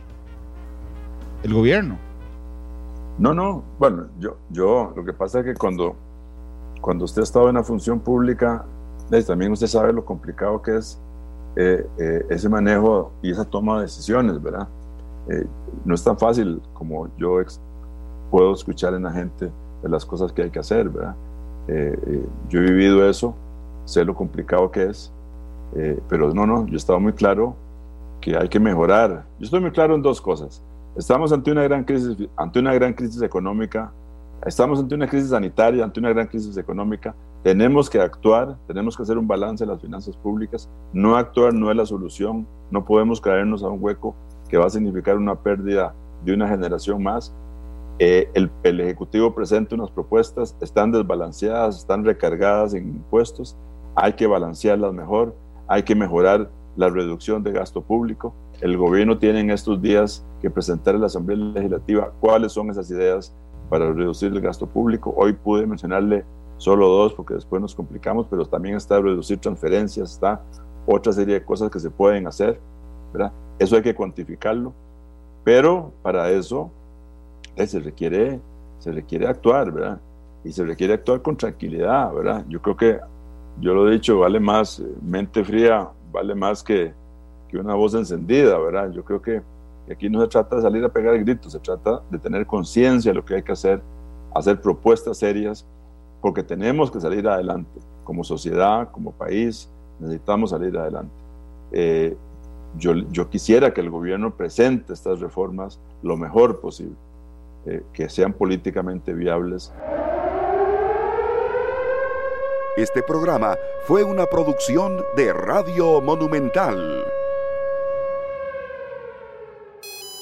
el gobierno. No, no, bueno, yo, yo, lo que pasa es que cuando, cuando usted ha estado en la función pública, también usted sabe lo complicado que es eh, eh, ese manejo y esa toma de decisiones, ¿verdad? Eh, no es tan fácil como yo puedo escuchar en la gente de las cosas que hay que hacer, ¿verdad? yo he vivido eso, sé lo complicado que es, pero no, no, yo estaba muy claro que hay que mejorar. Yo estoy muy claro en dos cosas. Estamos ante una gran crisis, ante una gran crisis económica, estamos ante una crisis sanitaria, ante una gran crisis económica. Tenemos que actuar, tenemos que hacer un balance de las finanzas públicas. No actuar no es la solución. No podemos caernos a un hueco que va a significar una pérdida de una generación más. Eh, el, el, Ejecutivo presenta unas propuestas, están desbalanceadas, están recargadas en impuestos. Hay que balancearlas mejor, hay que mejorar la reducción de gasto público. El gobierno tiene en estos días que presentar a la Asamblea Legislativa cuáles son esas ideas para reducir el gasto público. Hoy pude mencionarle solo dos porque después nos complicamos, pero también está reducir transferencias, está otra serie de cosas que se pueden hacer, ¿verdad? Eso hay que cuantificarlo, pero para eso se requiere, se requiere actuar, ¿verdad? Y se requiere actuar con tranquilidad, ¿verdad? Yo creo que, yo lo he dicho, vale más eh, mente fría, vale más que, que una voz encendida, ¿verdad? Yo creo que aquí no se trata de salir a pegar gritos, se trata de tener conciencia de lo que hay que hacer, hacer propuestas serias, porque tenemos que salir adelante. Como sociedad, como país, necesitamos salir adelante. Eh, yo, yo, quisiera que el gobierno presente estas reformas lo mejor posible, eh, que sean políticamente viables. Este programa fue una producción de Radio Monumental.